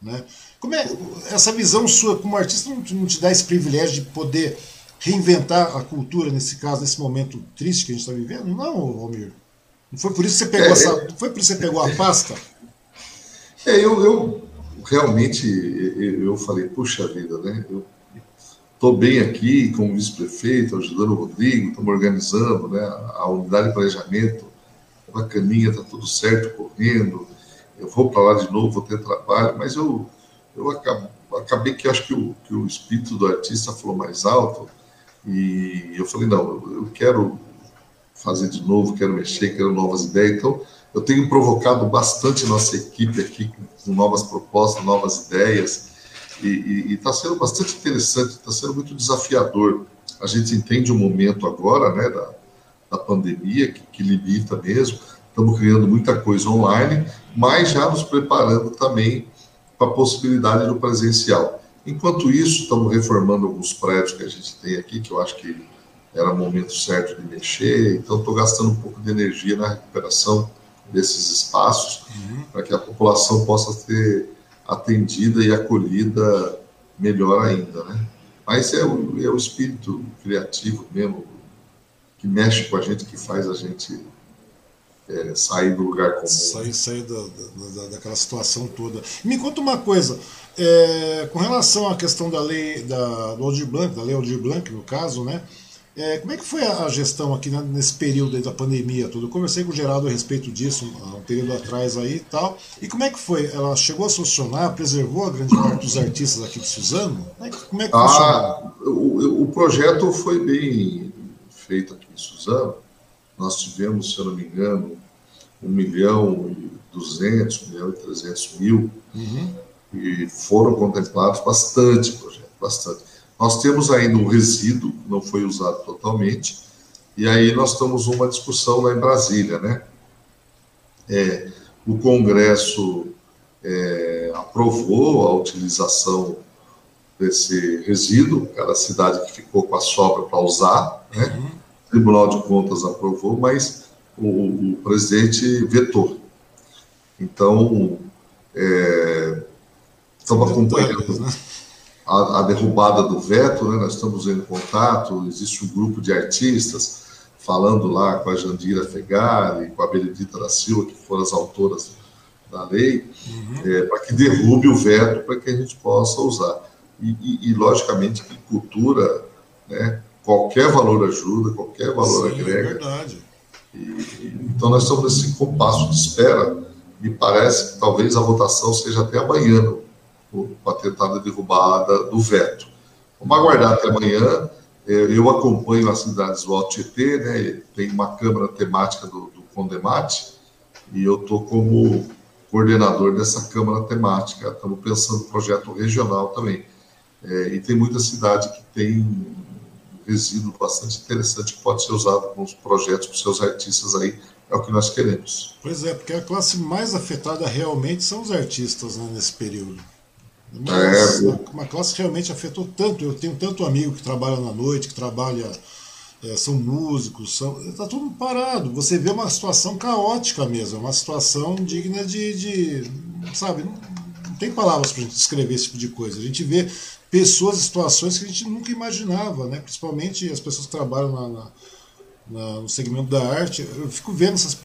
Né? Como é essa visão sua como artista não te dá esse privilégio de poder reinventar a cultura nesse caso, nesse momento triste que a gente está vivendo? Não, Romir. Não foi por isso que você pegou é, essa, foi por isso que você pegou a pasta? É, eu, eu realmente eu falei, puxa vida, né? Eu estou bem aqui como vice-prefeito, ajudando o Rodrigo, estamos organizando né, a unidade de planejamento, bacaninha, está tudo certo, correndo. Eu vou para lá de novo, vou ter trabalho, mas eu, eu acabei, acabei que acho que o, que o espírito do artista falou mais alto e eu falei, não, eu quero fazer de novo, quero mexer, quero novas ideias. Então, eu tenho provocado bastante nossa equipe aqui com novas propostas, novas ideias, e está sendo bastante interessante, está sendo muito desafiador. A gente entende o momento agora, né, da, da pandemia, que, que limita mesmo, estamos criando muita coisa online, mas já nos preparando também para a possibilidade do presencial. Enquanto isso, estamos reformando alguns prédios que a gente tem aqui, que eu acho que era o momento certo de mexer, então estou gastando um pouco de energia na recuperação desses espaços, uhum. para que a população possa ser atendida e acolhida melhor ainda, né? Mas é o, é o espírito criativo mesmo, que mexe com a gente, que faz a gente é, sair do lugar comum. Sair, sair da, da, daquela situação toda. Me conta uma coisa, é, com relação à questão da lei da, do Aldir Blanc, da lei Aldir Blanc, no caso, né? É, como é que foi a gestão aqui né, nesse período da pandemia tudo? Eu conversei com o Geraldo a respeito disso há um período atrás aí e tal. E como é que foi? Ela chegou a solucionar, preservou a grande parte dos artistas aqui de Suzano? Como é que, como é que ah, o, o, projeto foi bem feito aqui em Suzano. Nós tivemos, se eu não me engano, 1 milhão e 200, 1 milhão e 300 mil. Uhum e foram contemplados bastante projeto, bastante. Nós temos ainda um resíduo, não foi usado totalmente, e aí nós estamos numa discussão lá em Brasília, né? É, o Congresso é, aprovou a utilização desse resíduo, cada cidade que ficou com a sobra para usar, né? Uhum. O Tribunal de Contas aprovou, mas o, o presidente vetou. Então, é, estamos acompanhando né? a, a, derrubada do veto, né? nós estamos em contato, existe um grupo de artistas falando lá com a Jandira Fegari, com a Benedita da Silva, que foram as autoras da lei, uhum. é, para que derrube o veto para que a gente possa usar. E, e, e logicamente, que cultura, né, qualquer valor ajuda, qualquer valor Sim, agrega. É verdade. E, então, nós estamos nesse compasso de espera. Me parece que talvez a votação seja até amanhã, para tentar a derrubada do veto. Vamos aguardar até amanhã. É, eu acompanho as cidades do Alto Tietê, né? tem uma câmara temática do, do Condemate, e eu estou como coordenador dessa câmara temática. Estamos pensando em projeto regional também. É, e tem muita cidade que tem resíduo bastante interessante que pode ser usado com os projetos, com seus artistas aí, é o que nós queremos. Pois é, porque a classe mais afetada realmente são os artistas né, nesse período. Mas é, uma classe que realmente afetou tanto. Eu tenho tanto amigo que trabalha na noite, que trabalha, é, são músicos, são, está tudo parado. Você vê uma situação caótica mesmo, uma situação digna de, de sabe, não, não tem palavras para descrever esse tipo de coisa. A gente vê pessoas e situações que a gente nunca imaginava, né? principalmente as pessoas que trabalham na, na, na, no segmento da arte. Eu fico vendo essas,